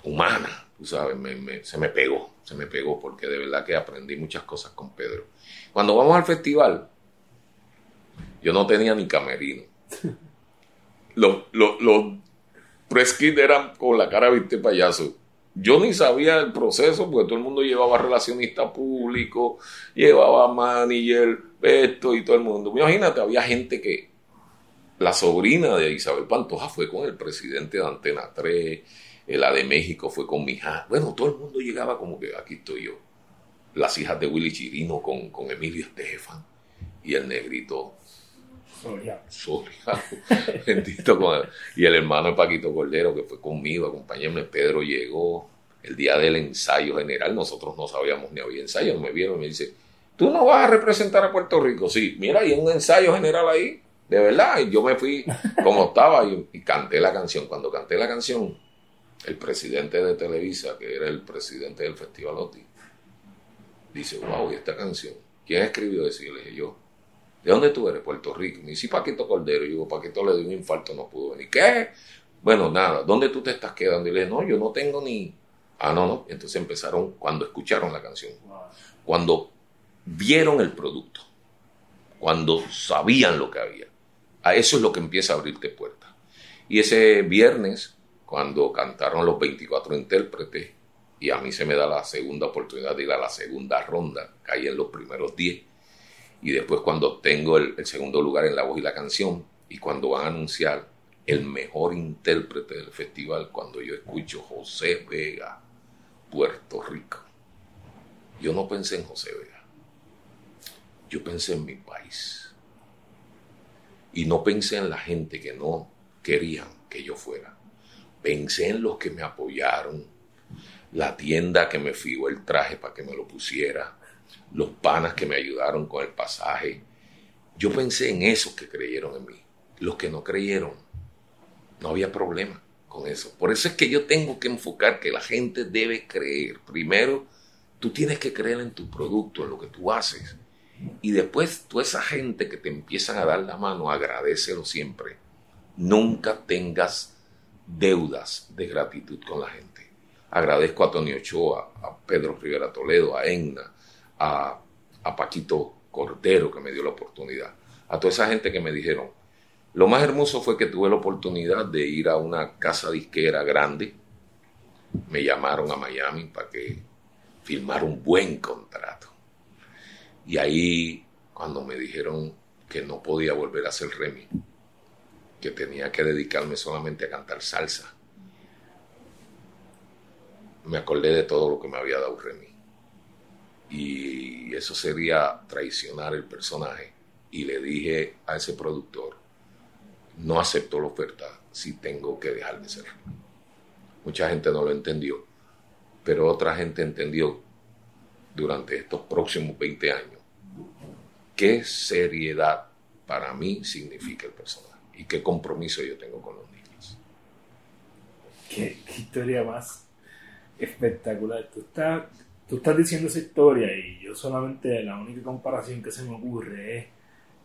humana, tú sabes, se me pegó, se me pegó porque de verdad que aprendí muchas cosas con Pedro. Cuando vamos al festival, yo no tenía ni camerino. *laughs* Los, los, los press eran con la cara, viste, payaso. Yo ni sabía el proceso porque todo el mundo llevaba relacionista público, llevaba manager, esto y todo el mundo. Imagínate, había gente que la sobrina de Isabel Pantoja fue con el presidente de Antena 3, eh, la de México fue con mi hija. Bueno, todo el mundo llegaba como que aquí estoy yo. Las hijas de Willy Chirino con, con Emilio Estefan y el negrito Soriano. *laughs* Bendito y el hermano de Paquito Cordero que fue conmigo, acompañarme. Pedro llegó el día del ensayo general. Nosotros no sabíamos ni había ensayo. Me vieron y me dice, ¿tú no vas a representar a Puerto Rico? Sí, mira, hay un ensayo general ahí. De verdad, y yo me fui como estaba y, canté la canción. Cuando canté la canción, el presidente de Televisa, que era el presidente del Festival OTI, dice, wow, ¿y esta canción? ¿Quién escribió eso? Y le dije, yo. ¿De dónde tú eres? Puerto Rico. Me dice, Paquito Cordero. Y yo, Paquito le dio un infarto, no pudo venir. ¿Qué? Bueno, nada, ¿dónde tú te estás quedando? Y le dije, no, yo no tengo ni... Ah, no, no. Entonces empezaron cuando escucharon la canción. Cuando vieron el producto. Cuando sabían lo que había a eso es lo que empieza a abrirte puertas. Y ese viernes, cuando cantaron los 24 intérpretes, y a mí se me da la segunda oportunidad de ir a la segunda ronda, caí en los primeros 10, y después cuando tengo el, el segundo lugar en la voz y la canción, y cuando van a anunciar el mejor intérprete del festival, cuando yo escucho José Vega, Puerto Rico, yo no pensé en José Vega, yo pensé en mi país y no pensé en la gente que no querían que yo fuera. Pensé en los que me apoyaron, la tienda que me fijó el traje para que me lo pusiera, los panas que me ayudaron con el pasaje. Yo pensé en esos que creyeron en mí. Los que no creyeron, no había problema. con eso. Por eso es que yo tengo que enfocar que la gente debe creer. Primero, tú tienes que creer en tu producto, en lo que tú haces. Y después, toda esa gente que te empiezan a dar la mano, agradecelo siempre. Nunca tengas deudas de gratitud con la gente. Agradezco a Tony Ochoa, a Pedro Rivera Toledo, a Enna, a, Paquito Cordero que me dio la oportunidad, a toda esa gente que me dijeron, lo más hermoso fue que tuve la oportunidad de ir a una casa disquera grande. Me llamaron a Miami para que firmara un buen contrato. Y ahí, cuando me dijeron que no podía volver a hacer Remy, que tenía que dedicarme solamente a cantar salsa, me acordé de todo lo que me había dado Remy. Y eso sería traicionar el personaje. Y le dije a ese productor, no acepto la oferta si tengo que dejar de ser. Mucha gente no lo entendió, pero otra gente entendió durante estos próximos 20 años qué seriedad para mí significa el personaje y qué compromiso yo tengo con los niños. Qué, historia más espectacular. Tú estás, tú estás diciendo esa historia y yo solamente la única comparación que se me ocurre es,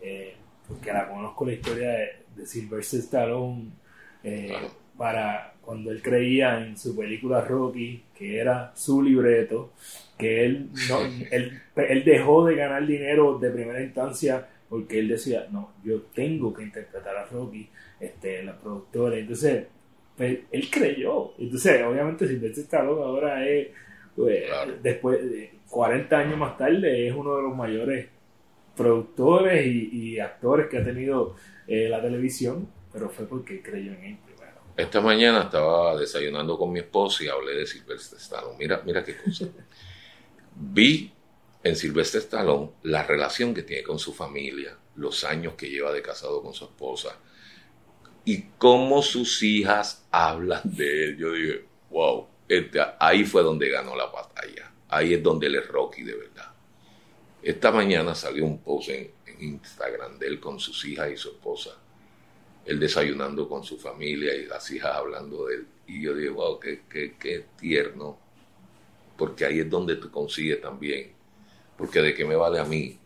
eh, porque la conozco la historia de, de Sylvester Stallone eh, para cuando él creía en su película Rocky, que era su libreto, que él, no, *laughs* él, él dejó de ganar dinero de primera instancia porque él decía, no, yo tengo que interpretar a Rocky, este, la productora. Entonces, pues, él creyó. Entonces, obviamente, Sylvester Stallone ahora es, pues, después de 40 años más tarde, es uno de los mayores productores y, actores que ha tenido eh, la televisión, pero fue porque creyó en él. Esta mañana estaba desayunando con mi esposa y hablé de Sylvester Stallone. Mira, mira qué cosa. Vi en Sylvester Stallone la relación que tiene con su familia, los años que lleva de casado con su esposa y cómo sus hijas hablan de él. Yo dije, wow, este, ahí fue donde ganó la batalla. Ahí es donde él es Rocky de verdad. Esta mañana salió un post en, Instagram de él con sus hijas y su esposa. Él desayunando con su familia y las hijas hablando de él. Y yo digo, wow, qué, qué, tierno. Porque ahí es donde tú consigues también. Porque de qué me vale a mí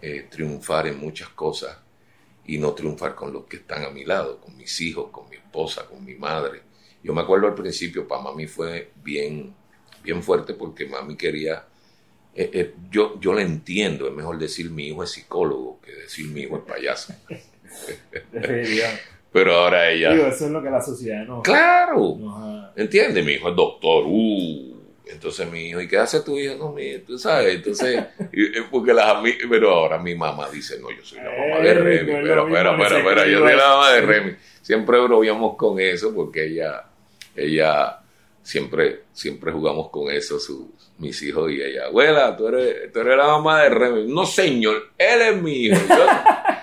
eh, triunfar en muchas cosas y no triunfar con los que están a mi lado, con mis hijos, con mi esposa, con mi madre. Yo me acuerdo al principio, para mami fue bien, bien fuerte porque mami quería eh, eh, yo, yo le entiendo, es mejor decir mi hijo es psicólogo que decir mi hijo es payaso. *laughs* Pero ahora ella... eso es lo que la sociedad no... Claro. ¿Entiendes? Mi hijo es doctor. Uh, entonces mi hijo, ¿y qué hace tu hijo? No, mi, tú sabes, entonces, *laughs* porque las pero ahora mi mamá dice, no, yo soy la mamá de Remy, pero, pero, pero, pero, yo soy la mamá de Remy. Siempre bromeamos con eso porque ella, ella siempre, siempre jugamos con eso, mis hijos y ella. Abuela, tú eres, tú eres la mamá de Remy. No, señor, él es mi hijo. *laughs*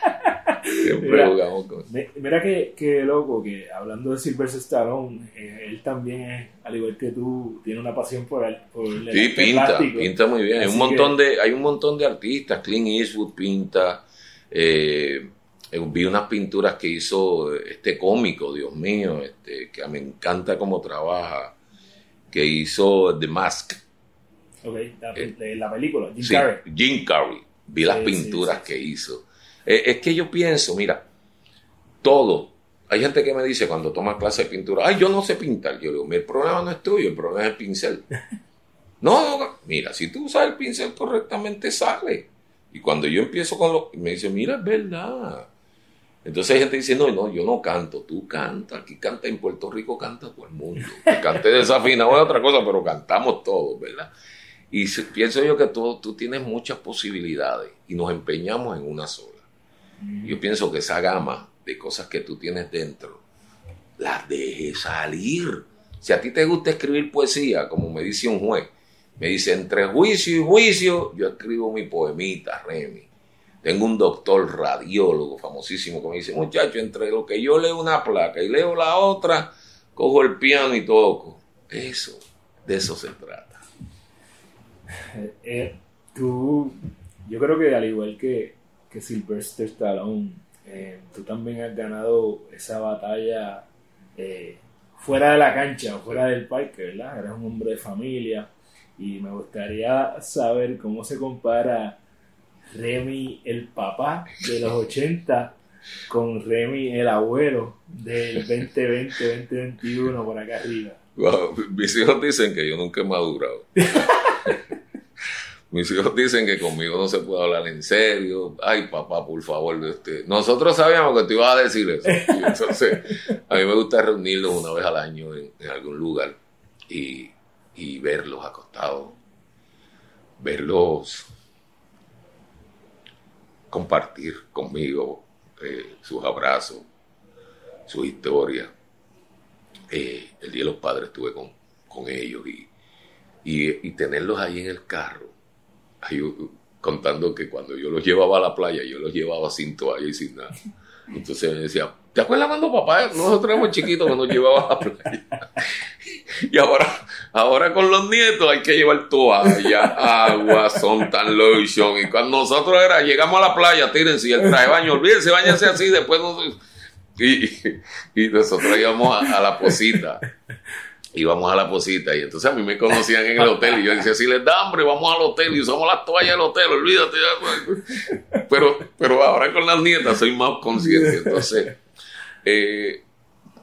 siempre *laughs* jugamos con. Mira que, que, loco, que hablando de Sylvester Stallone, eh, él también es, al igual que tú, tiene una pasión por el, por el Sí, pinta, pinta muy bien. Hay un, montón de, hay un montón de artistas, Clint Eastwood pinta. Eh, eh, vi unas pinturas que hizo este cómico, Dios mío, este, que me encanta cómo trabaja que hizo The Mask. Ok, la, eh, película, Jim Carrey. Jim Carrey. Vi las pinturas que hizo. Eh, es que yo pienso, mira, todo. Hay gente que me dice cuando toma clase de pintura, ay, yo no sé pintar. Yo digo, el problema no es tuyo, el problema es el pincel. *laughs* no, mira, si tú usas el pincel correctamente, sale. Y cuando yo empiezo con lo, me dice, mira, es verdad. Entonces hay gente diciendo, no, yo no canto, tú cantas, aquí canta en Puerto Rico, canta todo el mundo. Que cante desafinado es otra cosa, pero cantamos todos, ¿verdad? Y pienso yo que tú, tú tienes muchas posibilidades y nos empeñamos en una sola. Yo pienso que esa gama de cosas que tú tienes dentro, las dejes salir. Si a ti te gusta escribir poesía, como me dice un juez, me dice, entre juicio y juicio, yo escribo mi poemita, Remy tengo un doctor radiólogo famosísimo que me dice, muchacho, entre lo que yo leo una placa y leo la otra, cojo el piano y toco. Eso, de eso se trata. Eh, tú, yo creo que al igual que, que Sylvester Stallone, eh, tú también has ganado esa batalla fuera de la cancha o fuera del parque, ¿verdad? Eres un hombre de familia y me gustaría saber cómo se compara Remy el papá de los 80 con Remy el abuelo del 2020-2021 por acá arriba. mis hijos dicen que yo nunca he madurado. *laughs* Mis hijos dicen que conmigo no se puede hablar en serio. Ay, papá, por favor. Este. Nosotros sabíamos que tú ibas a decir eso. entonces, a mí me gusta reunirlos una vez al año en, algún lugar y, y, verlos acostados, verlos compartir conmigo eh, sus abrazos, su historia. Eh, el Día de los Padres estuve con, con ellos y, y, y tenerlos ahí en el carro contando que cuando yo los llevaba a la playa, yo los llevaba sin toalla y sin nada. Entonces me decía, ¿te acuerdas cuando papá, nosotros éramos chiquitos, que nos llevaba a la playa? *laughs* Y ahora, ahora con los nietos hay que llevar toalla, agua, son tan lotion. Y cuando nosotros era, llegamos a la playa, tírense y el traje baño, olvídense, váyanse así, después y, y, nosotros íbamos a, a la posita íbamos a la posita y entonces a mí me conocían en el hotel y yo decía, si les da hambre, vamos al hotel y usamos las toallas del hotel, olvídate. Pero, pero ahora con las nietas soy más consciente. Entonces, eh,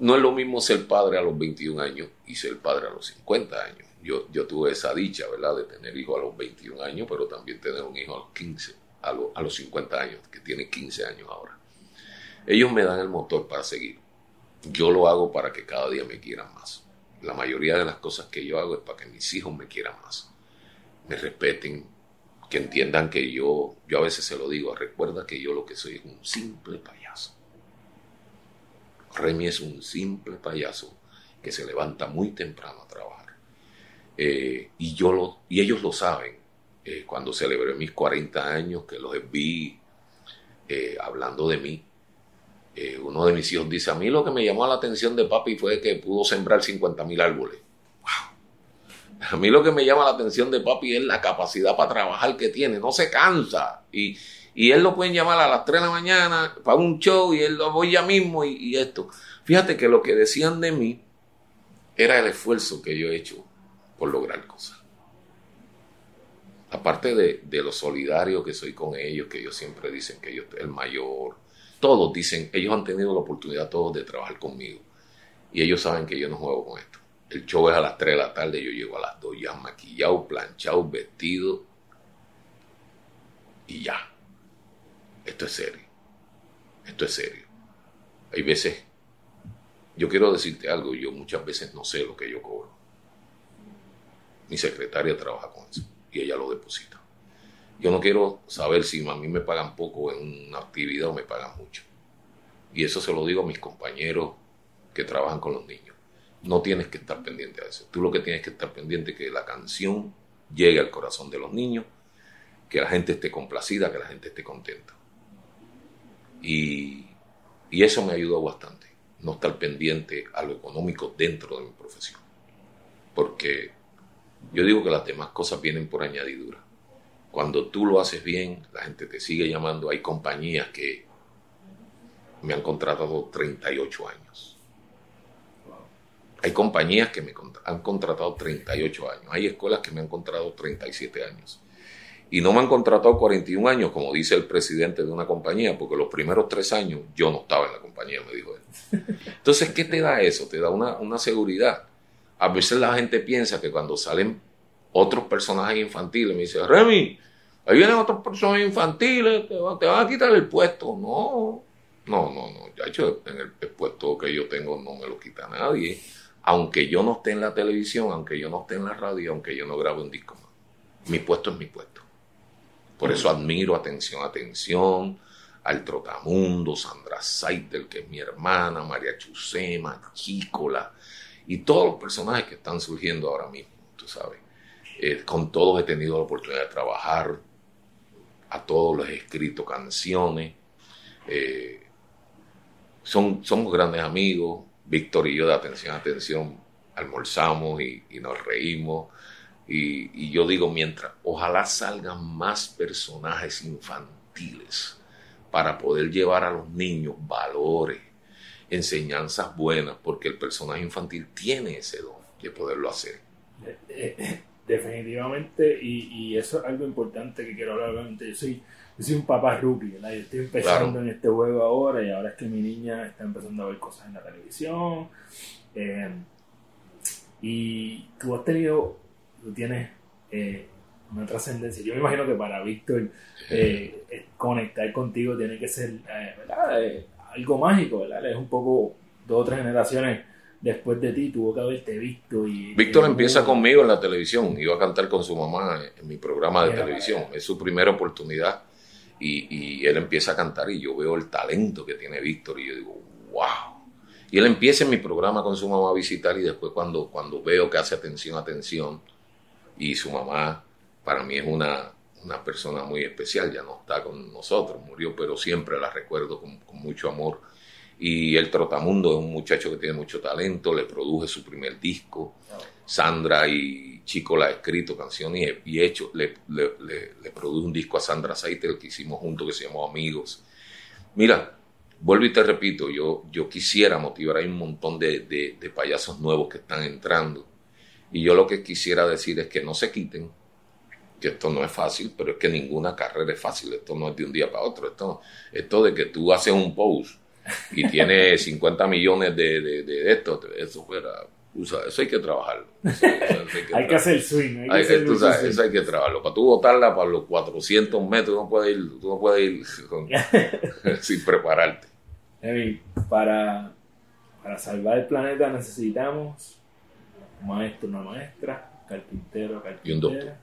no es lo mismo ser padre a los 21 años y ser padre a los 50 años. Yo, yo tuve esa dicha, ¿verdad?, de tener hijo a los 21 años, pero también tener un hijo a los 15, a, a los 50 años, que tiene 15 años ahora. Ellos me dan el motor para seguir. Yo lo hago para que cada día me quieran más la mayoría de las cosas que yo hago es para que mis hijos me quieran más, me respeten, que entiendan que yo, yo a veces se lo digo, recuerda que yo lo que soy es un simple payaso. Remy es un simple payaso que se levanta muy temprano a trabajar. Eh, y, yo lo, y ellos lo saben. Eh, cuando celebré mis 40 años, que los vi eh, hablando de mí, eh, uno de mis hijos dice, a mí lo que me llamó la atención de papi fue que pudo sembrar 50 mil árboles. A mí lo que me llama la atención de papi es la capacidad para trabajar que tiene, no se cansa. Y, él lo pueden llamar a las 3 de la mañana para un show y él lo voy ya mismo y, esto. Fíjate que lo que decían de mí era el esfuerzo que yo he hecho por lograr cosas. Aparte de, de lo solidario que soy con ellos, que ellos siempre dicen que yo soy el mayor, todos dicen, ellos han tenido la oportunidad todos de trabajar conmigo. Y ellos saben que yo no juego con esto. El show es a las 3 de la tarde, yo llego a las 2 ya maquillado, planchado, vestido. Y ya. Esto es serio. Esto es serio. Hay veces, yo quiero decirte algo, yo muchas veces no sé lo que yo cobro. Mi secretaria trabaja con eso y ella lo deposita. Yo no quiero saber si a mí me pagan poco en una actividad o me pagan mucho. Y eso se lo digo a mis compañeros que trabajan con los niños. No tienes que estar pendiente a eso. Tú lo que tienes que estar pendiente es que la canción llegue al corazón de los niños, que la gente esté complacida, que la gente esté contenta. Y, eso me ayudó bastante, no estar pendiente a lo económico dentro de mi profesión. Porque yo digo que las demás cosas vienen por añadidura. Cuando tú lo haces bien, la gente te sigue llamando. Hay compañías que me han contratado 38 años. Hay compañías que me han contratado 38 años. Hay escuelas que me han contratado 37 años. Y no me han contratado 41 años, como dice el presidente de una compañía, porque los primeros tres años yo no estaba en la compañía, me dijo él. Entonces, ¿qué te da eso? Te da una, una seguridad. A veces la gente piensa que cuando salen otros personajes infantiles. Me dice, Remy, ahí vienen otros personajes infantiles, te, van a quitar el puesto. No, no, no, no. Ya hecho, en el, puesto que yo tengo no me lo quita nadie. Aunque yo no esté en la televisión, aunque yo no esté en la radio, aunque yo no grabe un disco más. Mi puesto es mi puesto. Por eso admiro, atención, atención, al Trotamundo, Sandra Saitel, que es mi hermana, María Chusema, Chícola, y todos los personajes que están surgiendo ahora mismo, tú sabes. Eh, con todos he tenido la oportunidad de trabajar, a todos les he escrito canciones. Eh, son, somos grandes amigos, Víctor y yo de atención, atención, almorzamos y, nos reímos. Y, y, yo digo, mientras, ojalá salgan más personajes infantiles para poder llevar a los niños valores, enseñanzas buenas, porque el personaje infantil tiene ese don de poderlo hacer. Eh, eh, definitivamente, y, eso es algo importante que quiero hablar. Obviamente, yo soy, yo soy un papá rookie, ¿verdad? Yo estoy empezando en este juego ahora y ahora es que mi niña está empezando a ver cosas en la televisión. Eh, y tú has tenido, tú tienes una trascendencia. Yo me imagino que para Víctor conectar contigo tiene que ser algo mágico, ¿verdad? Es un poco dos o tres generaciones después de ti tuvo que haberte visto. y Víctor empieza conmigo en la televisión, iba a cantar con su mamá en mi programa de televisión, es su primera oportunidad y, y, él empieza a cantar y yo veo el talento que tiene Víctor y yo digo, wow. Y él empieza en mi programa con su mamá a visitar y después cuando, cuando veo que hace atención, atención y su mamá para mí es una, una persona muy especial, ya no está con nosotros, murió, pero siempre la recuerdo con, con mucho amor y el Trotamundo es un muchacho que tiene mucho talento, le produje su primer disco. Sandra y Chico la ha escrito canciones y, hecho, le, le, le, un disco a Sandra Saiter que hicimos juntos que se llamó Amigos. Mira, vuelvo y te repito, yo, yo quisiera motivar, hay un montón de, de, de payasos nuevos que están entrando. Y yo lo que quisiera decir es que no se quiten, que esto no es fácil, pero es que ninguna carrera es fácil, esto no es de un día para otro, esto, esto de que tú haces un post y tiene *laughs* 50 millones de, de, de esto, eso fuera, eso hay que trabajarlo. *laughs* hay, que hacer swing. Hay que tú sabes, eso hay que trabajarlo. Para tú botarla para los 400 metros, no puedes ir, tú no puedes ir *laughs* sin prepararte. para, para salvar el planeta necesitamos un maestro, una maestra, carpintero, carpintera,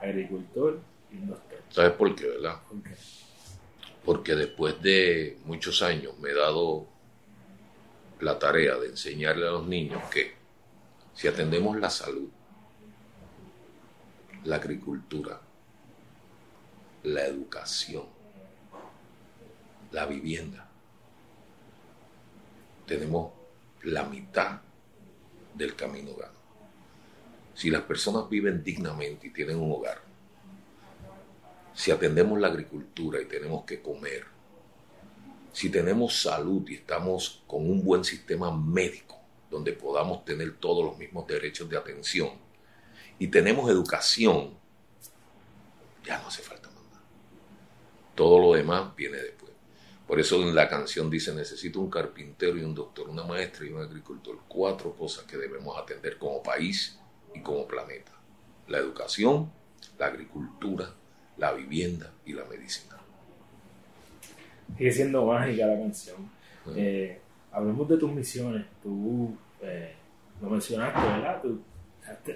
agricultor y un doctor. ¿Sabes por qué, verdad? ¿Por qué? Porque después de muchos años me he dado la tarea de enseñarle a los niños que si atendemos la salud, la agricultura, la educación, la vivienda, tenemos la mitad del camino ganado. Si las personas viven dignamente y tienen un hogar, si atendemos la agricultura y tenemos que comer, si tenemos salud y estamos con un buen sistema médico donde podamos tener todos los mismos derechos de atención y tenemos educación, ya no hace falta nada. Todo lo demás viene después. Por eso la canción dice, necesito un carpintero y un doctor, una maestra y un agricultor. Cuatro cosas que debemos atender como país y como planeta. La educación, la agricultura, la vivienda y la medicina. Sigue siendo mágica la canción. Eh, hablemos de tus misiones. Tú eh, lo mencionaste, ¿verdad? Tú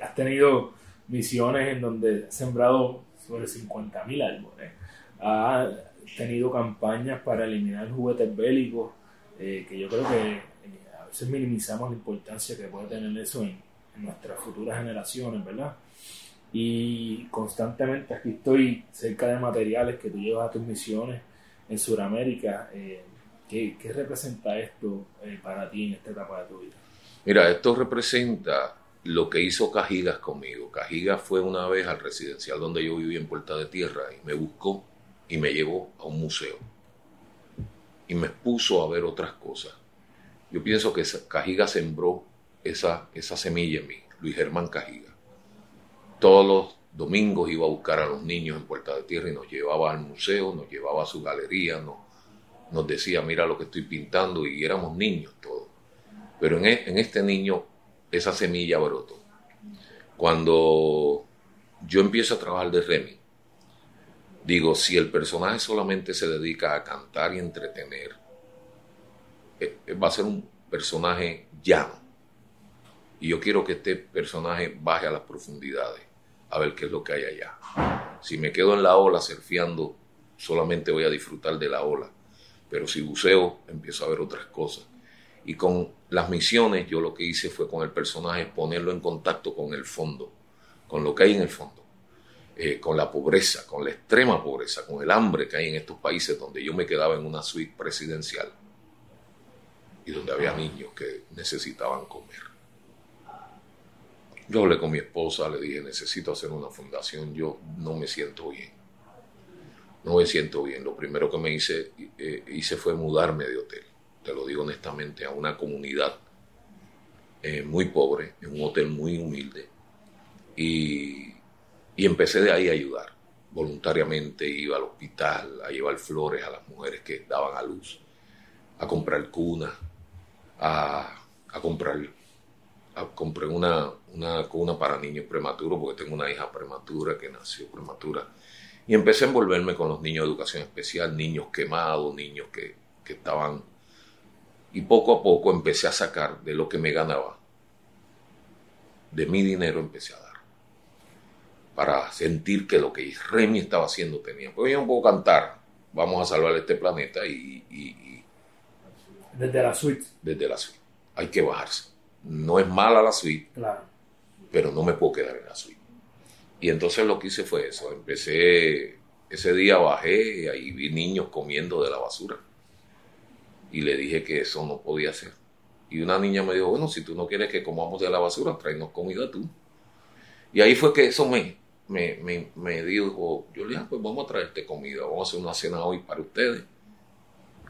has tenido misiones en donde has sembrado sobre 50.000 árboles. Has tenido campañas para eliminar juguetes bélicos, eh, que yo creo que a veces minimizamos la importancia que puede tener eso en, en nuestras futuras generaciones, ¿verdad? Y constantemente aquí estoy cerca de materiales que tú llevas a tus misiones en Sudamérica. Eh, ¿qué, representa esto eh, para ti en esta etapa de tu vida? Mira, esto representa lo que hizo Cajigas conmigo. Cajigas fue una vez al residencial donde yo vivía en Puerta de Tierra y me buscó y me llevó a un museo y me puso a ver otras cosas. Yo pienso que Cajigas sembró esa, esa semilla en mí, Luis Germán Cajigas todos los domingos iba a buscar a los niños en Puerta de Tierra y nos llevaba al museo, nos llevaba a su galería, nos, decía, mira lo que estoy pintando y éramos niños todos. Pero en, e, en este niño esa semilla brotó. Cuando yo empiezo a trabajar de Remy, digo, si el personaje solamente se dedica a cantar y entretener, eh, eh, va a ser un personaje llano. Y yo quiero que este personaje baje a las profundidades a ver qué es lo que hay allá. Si me quedo en la ola surfeando, solamente voy a disfrutar de la ola. Pero si buceo, empiezo a ver otras cosas. Y con las misiones, yo lo que hice fue con el personaje ponerlo en contacto con el fondo, con lo que hay en el fondo, eh, con la pobreza, con la extrema pobreza, con el hambre que hay en estos países donde yo me quedaba en una suite presidencial y donde había niños que necesitaban comer. Yo hablé con mi esposa, le dije, necesito hacer una fundación, yo no me siento bien. No me siento bien. Lo primero que me hice, eh, hice fue mudarme de hotel. te lo digo honestamente, a una comunidad eh, muy pobre, en un hotel muy humilde. Y, y empecé de ahí a ayudar. Voluntariamente iba al hospital a llevar flores a las mujeres que daban a luz, a comprar cunas, a, a comprar compré una, una cuna para niños prematuros porque tengo una hija prematura que nació prematura. Y empecé a envolverme con los niños de educación especial, niños quemados, niños que, que estaban... Y poco a poco empecé a sacar de lo que me ganaba, de mi dinero empecé a dar. Para sentir que lo que Remy estaba haciendo tenía. Porque yo no puedo cantar, vamos a salvar este planeta y, y desde la suite. Desde la suite. Hay que bajarse no es mala la suite, claro. Pero no me puedo quedar en la suite. Y entonces lo que hice fue eso, empecé, ese día bajé y ahí vi niños comiendo de la basura. Y le dije que eso no podía ser. Y una niña me dijo, bueno, si tú no quieres que comamos de la basura, tráenos comida tú. Y ahí fue que eso me, me, me, me dijo, yo le dije, ah, pues vamos a traerte comida, vamos a hacer una cena hoy para ustedes.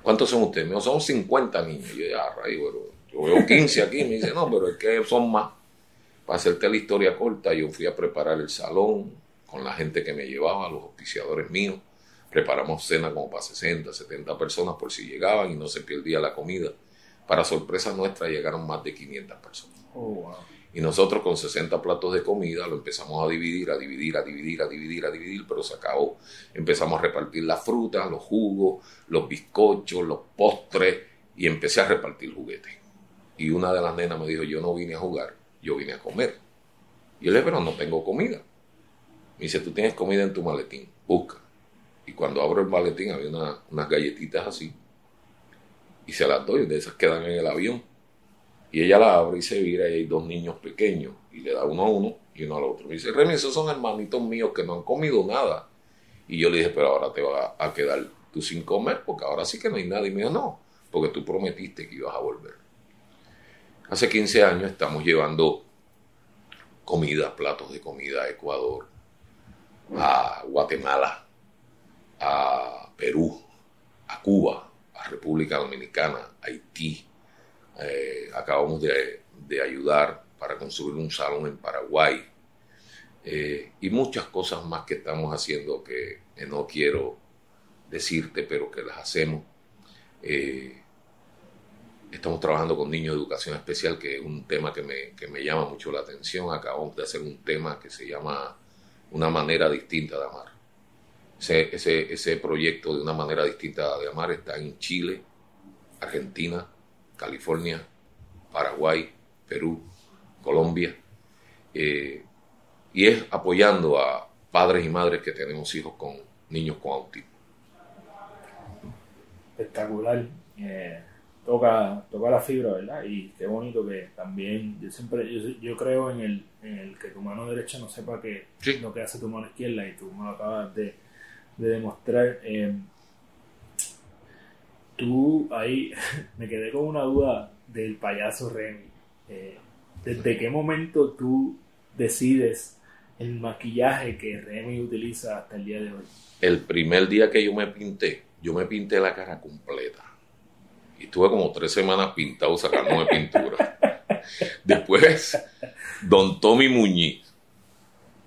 ¿Cuántos son ustedes? Me dijo, son 50 niños. Y yo, ah, rayo, yo veo 15 aquí, me dice, no, pero es que son más. Para hacerte la historia corta, yo fui a preparar el salón con la gente que me llevaba, los auspiciadores míos. Preparamos cena como para 60, 70 personas por si llegaban y no se perdía la comida. Para sorpresa nuestra llegaron más de 500 personas. Oh, y nosotros con 60 platos de comida lo empezamos a dividir, a dividir, a dividir, a dividir, a dividir, pero se acabó. Empezamos a repartir las frutas, los jugos, los bizcochos, los postres y empecé a repartir juguetes. Y una de las nenas me dijo, yo no vine a jugar, yo vine a comer. Y yo le pero no tengo comida. Me dice, tú tienes comida en tu maletín, busca. Y cuando abro el maletín había unas galletitas así. Y se las doy, de esas quedan en el avión. Y ella la abre y se vira y hay dos niños pequeños. Y le da uno a uno y uno al otro. Me dice, Remy, esos son hermanitos míos que no han comido nada. Y yo le dije, pero ahora te va a quedar tú sin comer porque ahora sí que no hay nada. Y me no, porque tú prometiste que ibas a volver. Hace 15 años estamos llevando comida, platos de comida a Ecuador, a Guatemala, a Perú, a Cuba, a República Dominicana, Haití. Eh, acabamos de, ayudar para construir un salón en Paraguay eh, y muchas cosas más que estamos haciendo que, no quiero decirte, pero que las hacemos. Eh, Estamos trabajando con niños de educación especial, que es un tema que me, que me llama mucho la atención. Acabamos de hacer un tema que se llama Una manera distinta de amar. Ese, ese, ese proyecto de una manera distinta de amar está en Chile, Argentina, California, Paraguay, Perú, Colombia. Eh, y es apoyando a padres y madres que tenemos hijos con niños con autismo. Espectacular. Eh, toca, toca la fibra, ¿verdad? Y qué bonito que también, yo siempre, yo, creo en el, en el, que tu mano derecha no sepa que lo que hace tu mano izquierda y tú me lo acabas de, demostrar. Eh, tú ahí *laughs* me quedé con una duda del payaso Remy. Eh, ¿Desde qué momento tú decides el maquillaje que Remy utiliza hasta el día de hoy? El primer día que yo me pinté, yo me pinté la cara completa y estuve como tres semanas pintado sacándome pintura. Después, don Tommy Muñiz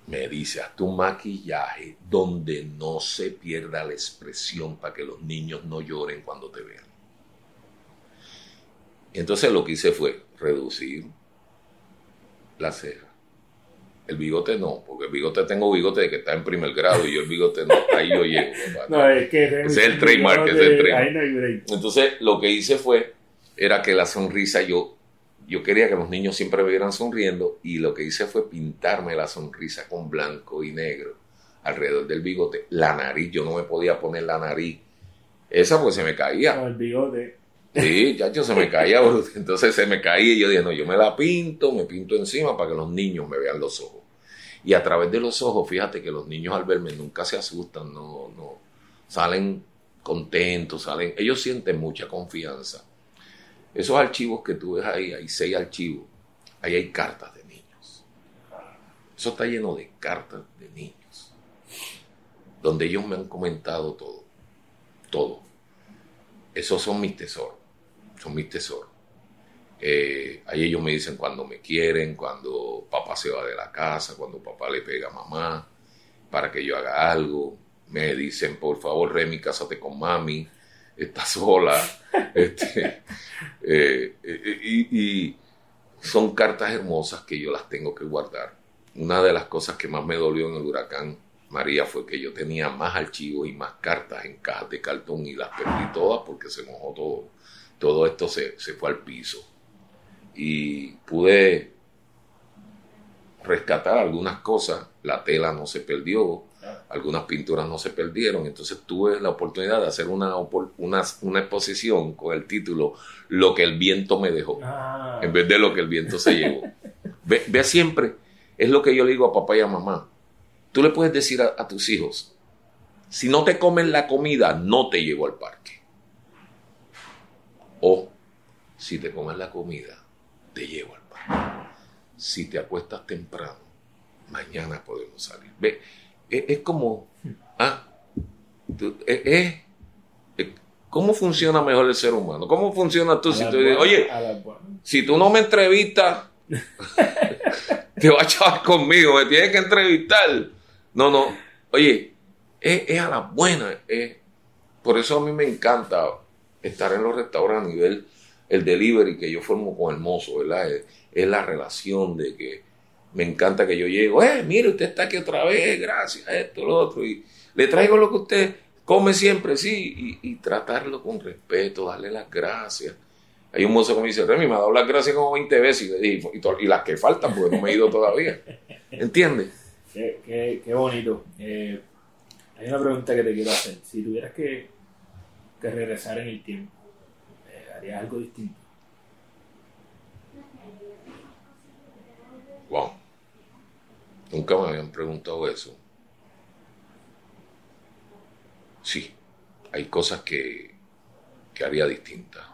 me dice, hazte un maquillaje donde no se pierda la expresión para que los niños no lloren cuando te vean. Entonces lo que hice fue reducir la ceja el bigote no, porque el bigote tengo bigote de que está en primer grado y yo el bigote no, ahí yo llego. *laughs* No, es que ese es el trademark, ese es el trademark. Entonces lo que hice fue, era que la sonrisa, yo, yo quería que los niños siempre me vieran sonriendo y lo que hice fue pintarme la sonrisa con blanco y negro alrededor del bigote. La nariz, yo no me podía poner la nariz. Esa pues se me caía. No, el bigote. Sí, yo se me caía, *laughs* entonces se me caía y yo dije, no, yo me la pinto, me pinto encima para que los niños me vean los ojos. Y a través de los ojos, fíjate que los niños al verme nunca se asustan, no, no, salen contentos, salen, ellos sienten mucha confianza. Esos archivos que tú ves ahí, hay seis archivos, ahí hay cartas de niños. Eso está lleno de cartas de niños, donde ellos me han comentado todo, todo. Esos son mis tesoros son mis tesoros. Eh, ahí ellos me dicen cuando me quieren, cuando papá se va de la casa, cuando papá le pega a mamá, para que yo haga algo. Me dicen, por favor, Remy, cásate con mami, está sola. *laughs* este, eh, eh, y son cartas hermosas que yo las tengo que guardar. Una de las cosas que más me dolió en el huracán María fue que yo tenía más archivos y más cartas en cajas de cartón y las perdí todas porque se mojó todo. Todo esto se, se fue al piso. Y pude rescatar algunas cosas. La tela no se perdió, algunas pinturas no se perdieron. Entonces tuve la oportunidad de hacer una, una, una exposición con el título Lo que el viento me dejó, ah. en vez de lo que el viento se llevó. *laughs* ve, ve siempre, es lo que yo le digo a papá y a mamá Tú le puedes decir a, tus hijos, si no te comen la comida, no te llevo al parque. O si te comes la comida, te llevo al parque. Si te acuestas temprano, mañana podemos salir. Ve, es, como, ah, es, ¿cómo funciona mejor el ser humano? ¿Cómo funciona tú? Si tú oye, si tú no me entrevistas, *laughs* te vas a echar conmigo, me tienes que entrevistar. No, no. Oye, es, a la buena. por eso a mí me encanta estar en los restaurantes a nivel el delivery que yo formo con el mozo, ¿verdad? Es, la relación de que me encanta que yo llego, eh, mire, usted está aquí otra vez, gracias, esto, lo otro, y le traigo lo que usted come siempre, sí, y, tratarlo con respeto, darle las gracias. Hay un mozo que me dice, Remy, me ha dado las gracias como 20 veces y, y las que faltan, porque no me he ido todavía. ¿Entiendes? Qué, qué, bonito. Eh, hay una pregunta que te quiero hacer. Si tuvieras que, que regresar en el tiempo, ¿harías algo distinto? Wow. Nunca me habían preguntado eso. Sí, hay cosas que, que haría distintas.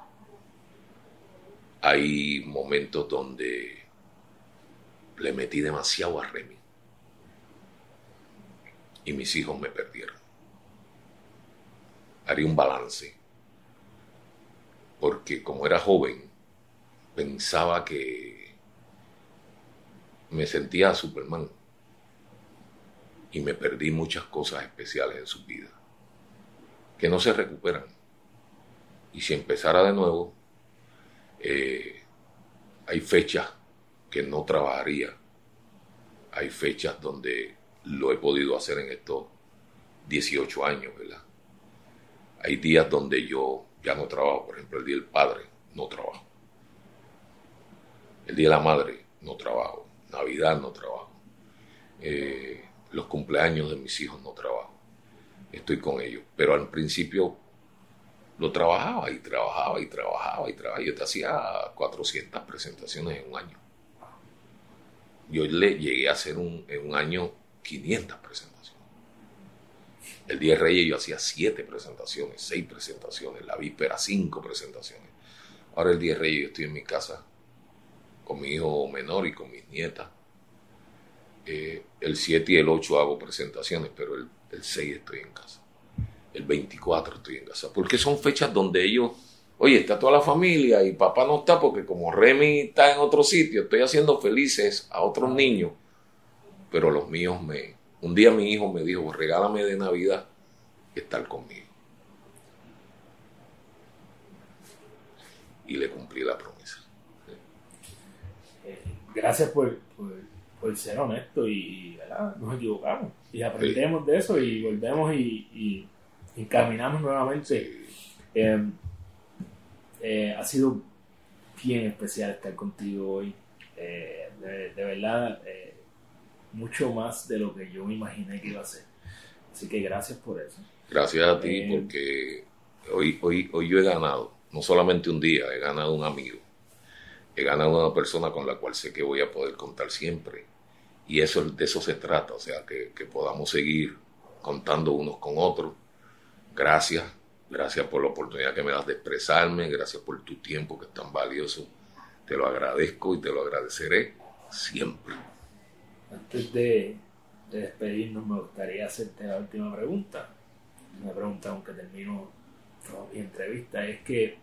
Hay momentos donde le metí demasiado a Remy y mis hijos me perdieron. Haría un balance, porque como era joven, pensaba que me sentía Superman y me perdí muchas cosas especiales en su vida, que no se recuperan. Y si empezara de nuevo, eh, hay fechas que no trabajaría, hay fechas donde lo he podido hacer en estos 18 años, ¿verdad? Hay días donde yo ya no trabajo, por ejemplo, el Día del Padre, no trabajo. El Día de la Madre, no trabajo. Navidad, no trabajo. Eh, los cumpleaños de mis hijos, no trabajo. Estoy con ellos. Pero al principio lo trabajaba y trabajaba y trabajaba y trabajaba. Yo te hacía 400 presentaciones en un año. Yo le llegué a hacer un, en un año 500 presentaciones. El día de Reyes yo hacía 7 presentaciones, 6 presentaciones, la víspera 5 presentaciones. Ahora el día de Reyes yo estoy en mi casa con mi hijo menor y con mis nietas. Eh, el 7 y el 8 hago presentaciones, pero el, el 6 estoy en casa. El 24 estoy en casa. Porque son fechas donde ellos oye, está toda la familia y papá no está porque como Remy está en otro sitio, estoy haciendo felices a otros niños pero los míos me... Un día mi hijo me dijo, regálame de Navidad estar conmigo. Y le cumplí la promesa. Eh, gracias por, por, ser honesto y ¿verdad? nos equivocamos. Y aprendemos de eso y volvemos y, y, caminamos nuevamente. Eh, eh, ha sido bien especial estar contigo hoy. de, de, verdad, mucho más de lo que yo me imaginé que iba a ser. Así que gracias por eso. Gracias a ti eh, porque hoy, hoy, hoy yo he ganado, no solamente un día, he ganado un amigo, he ganado una persona con la cual sé que voy a poder contar siempre. Y eso, de eso se trata, o sea, que, que podamos seguir contando unos con otros. Gracias, gracias por la oportunidad que me das de expresarme, gracias por tu tiempo que es tan valioso. Te lo agradezco y te lo agradeceré siempre. Antes de, despedirnos, me gustaría hacerte la última pregunta. Una pregunta, aunque termino mi entrevista, es que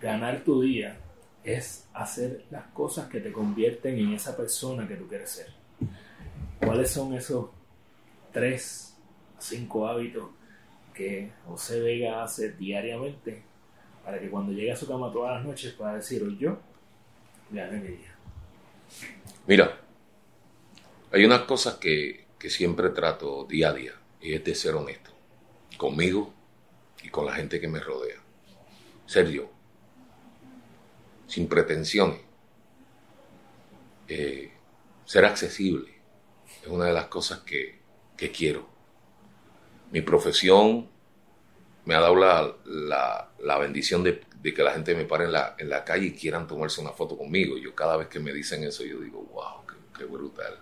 ganar tu día es hacer las cosas que te convierten en esa persona que tú quieres ser. ¿Cuáles son esos tres, cinco hábitos que José Vega hace diariamente para que cuando llegue a su cama todas las noches pueda decir, hoy yo gané mi día? Mira, hay unas cosas que, que siempre trato día a día y es de ser honesto conmigo y con la gente que me rodea. Ser yo, sin pretensiones. Eh, ser accesible es una de las cosas que, que quiero. Mi profesión me ha dado la, la, la bendición de, de, que la gente me pare en la, en la calle y quieran tomarse una foto conmigo. Yo cada vez que me dicen eso, yo digo, wow, qué, qué brutal.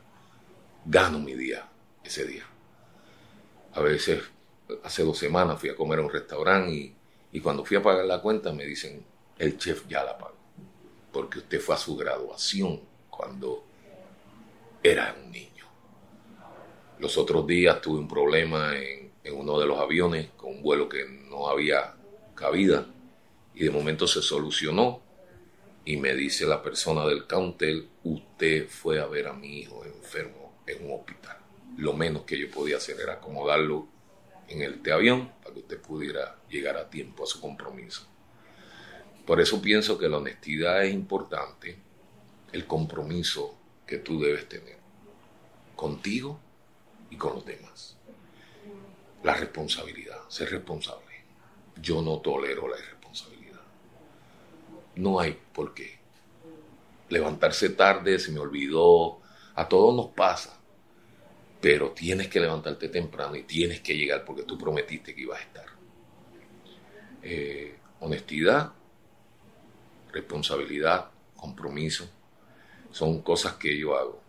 Gano mi día, ese día. A veces hace dos semanas fui a comer a un restaurante y, cuando fui a pagar la cuenta me dicen, el chef ya la pagó, porque usted fue a su graduación cuando era un niño. Los otros días tuve un problema en, en uno de los aviones con un vuelo que no había cabida y de momento se solucionó y me dice la persona del counter, usted fue a ver a mi hijo enfermo en un hospital. Lo menos que yo podía hacer era acomodarlo en el avión para que usted pudiera llegar a tiempo a su compromiso. Por eso pienso que la honestidad es importante, el compromiso que tú debes tener contigo y con los demás. La responsabilidad, ser responsable. Yo no tolero la irresponsabilidad. No hay por qué. Levantarse tarde, se me olvidó, a todos nos pasa pero tienes que levantarte temprano y tienes que llegar porque tú prometiste que ibas a estar. Eh, honestidad, responsabilidad, compromiso, son cosas que yo hago,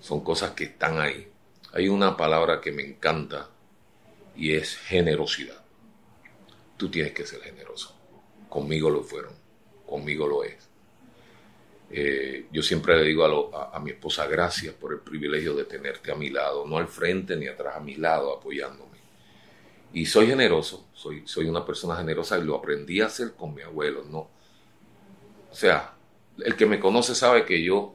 son cosas que están ahí. Hay una palabra que me encanta y es generosidad. Tú tienes que ser generoso. Conmigo lo fueron, conmigo lo es. Eh, yo siempre le digo a, lo, a, mi esposa gracias por el privilegio de tenerte a mi lado, no al frente ni atrás, a mi lado apoyándome. Y soy generoso, soy, soy una persona generosa y lo aprendí a hacer con mi abuelo, ¿no? O sea, el que me conoce sabe que yo,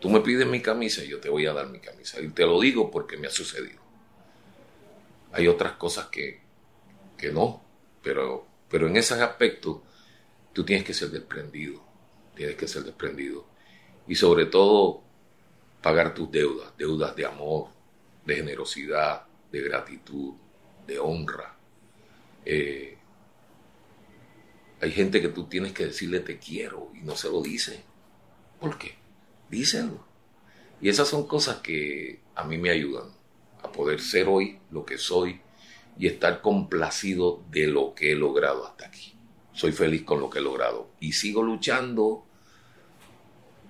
tú me pides mi camisa y yo te voy a dar mi camisa. Y te lo digo porque me ha sucedido. Hay otras cosas que, que no, pero, pero en ese aspecto tú tienes que ser desprendido, tienes que ser desprendido. Y sobre todo, pagar tus deudas, deudas de amor, de generosidad, de gratitud, de honra. Eh, hay gente que tú tienes que decirle te quiero y no se lo dice. ¿Por qué? Díselo. Y esas son cosas que a mí me ayudan a poder ser hoy lo que soy y estar complacido de lo que he logrado hasta aquí soy feliz con lo que he logrado y sigo luchando.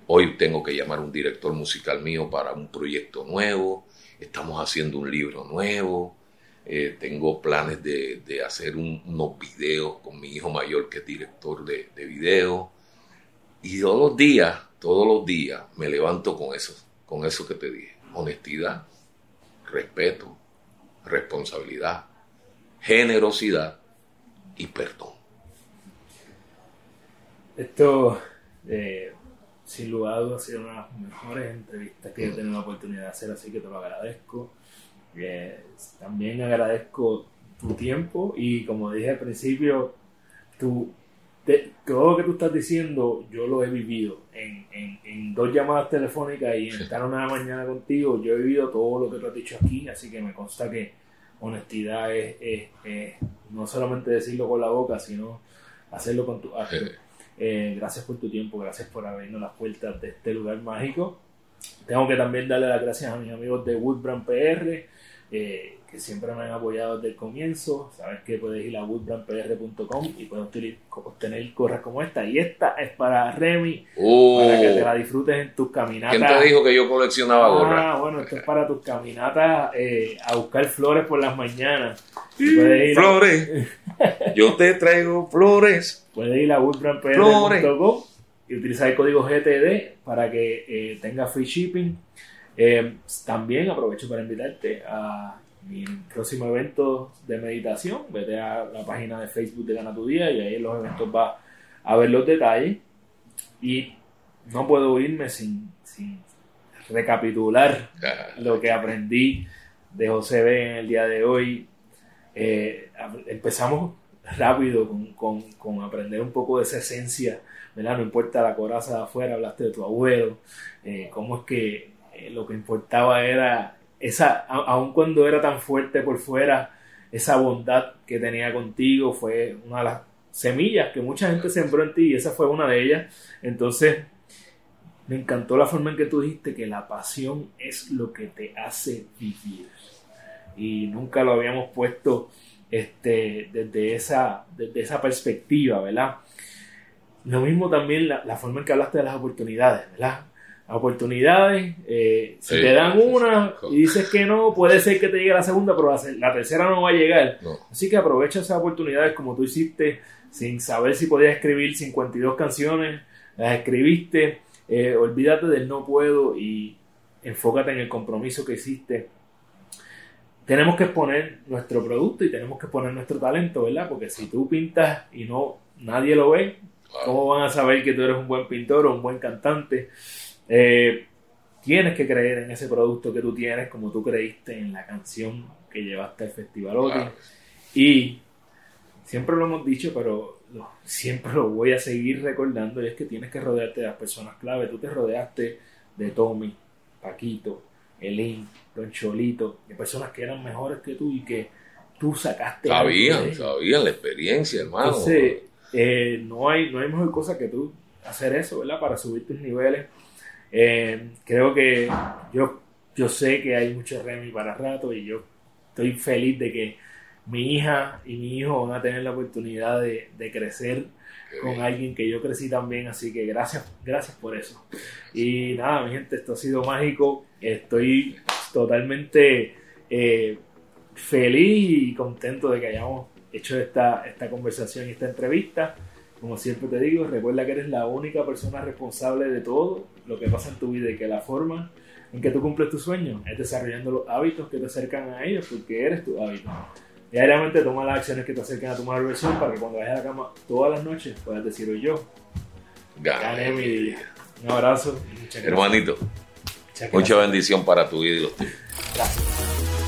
Hoy tengo que llamar a un director musical mío para un proyecto nuevo, estamos haciendo un libro nuevo, eh, tengo planes de, de hacer un, unos videos con mi hijo mayor que es director de, de video. Y todos los días, todos los días me levanto con eso, con eso que te dije. Honestidad, respeto, responsabilidad, generosidad y perdón. Esto, eh, sin lugar a dudas, ha sido una de las mejores entrevistas que he tenido la oportunidad de hacer, así que te lo agradezco. Eh, también agradezco tu tiempo y como dije al principio, tu, te, todo lo que tú estás diciendo yo lo he vivido en, en, en, dos llamadas telefónicas y en estar una mañana contigo, yo he vivido todo lo que tú has dicho aquí, así que me consta que honestidad es, es, es no solamente decirlo con la boca, sino hacerlo con tu acto. Eh, gracias por tu tiempo, gracias por abrirnos las puertas de este lugar mágico. Tengo que también darle las gracias a mis amigos de Woodbrand PR, eh, que siempre me han apoyado desde el comienzo. Sabes que puedes ir a woodbrandpr.com y puedes obtener gorras como esta. Y esta es para Remy, para que te la disfrutes en tus caminatas. ¿Quién te dijo que yo coleccionaba gorras? Ah, bueno, esto es para tus caminatas eh, a buscar flores por las mañanas. Sí, Puedes ir a- flores. *laughs* Yo te traigo flores. Puedes ir a woodbrandpr.com y utilizar el código GTD para que eh, tenga free shipping. Eh, también aprovecho para invitarte a mi próximo evento de meditación. Vete a la página de Facebook de Gana Tu Día y ahí en los eventos vas a ver los detalles. Y no puedo irme sin, sin recapitular lo que aprendí de José B en el día de hoy. Eh, empezamos rápido con, con, aprender un poco de esa esencia, ¿verdad? No importa la coraza de afuera, hablaste de tu abuelo, eh, cómo es que eh, lo que importaba era esa, aun cuando era tan fuerte por fuera, esa bondad que tenía contigo fue una de las semillas que mucha gente sembró en ti y esa fue una de ellas. Entonces, me encantó la forma en que tú dijiste que la pasión es lo que te hace vivir. Y nunca lo habíamos puesto este, desde, esa, desde esa perspectiva, ¿verdad? Lo mismo también la, la forma en que hablaste de las oportunidades, ¿verdad? Oportunidades. Eh, si te dan una y dices que no, puede ser que te llegue la segunda, pero la, tercera no va a llegar. Así que aprovecha esas oportunidades como tú hiciste, sin saber si podías escribir 52 canciones, las escribiste, eh, olvídate del no puedo y enfócate en el compromiso que hiciste. Tenemos que exponer nuestro producto y tenemos que exponer nuestro talento, ¿verdad? Porque si tú pintas y no nadie lo ve, ¿cómo van a saber que tú eres un buen pintor o un buen cantante? Eh, tienes que creer en ese producto que tú tienes, como tú creíste en la canción que llevaste al festival Y siempre lo hemos dicho, pero siempre lo voy a seguir recordando, y es que tienes que rodearte de las personas clave. Tú te rodeaste de Tommy, Paquito, Elín, Don Cholito, de personas que eran mejores que tú y que tú sacaste. Sabían, sabían la experiencia, hermano. Entonces, eh, no, hay, no hay mejor cosa que tú hacer eso, ¿verdad? Para subir tus niveles eh, creo que yo, yo sé que hay mucho Remy para rato y yo estoy feliz de que mi hija y mi hijo van a tener la oportunidad de, crecer con alguien que yo crecí también, así que gracias, gracias por eso. Y nada, mi gente, esto ha sido mágico. Estoy totalmente eh, feliz y contento de que hayamos hecho esta, esta conversación y esta entrevista. Como siempre te digo, recuerda que eres la única persona responsable de todo lo que pasa en tu vida y que la forma en que tú cumples tus sueños es desarrollando los hábitos que te acercan a ellos porque eres tu hábito. Diariamente toma las acciones que te acerquen a tomar versión para que cuando vayas a la cama todas las noches puedas decir hoy yo gané mi día. Un abrazo. Hermanito, mucha bendición para tu vida y los tuyos. Gracias.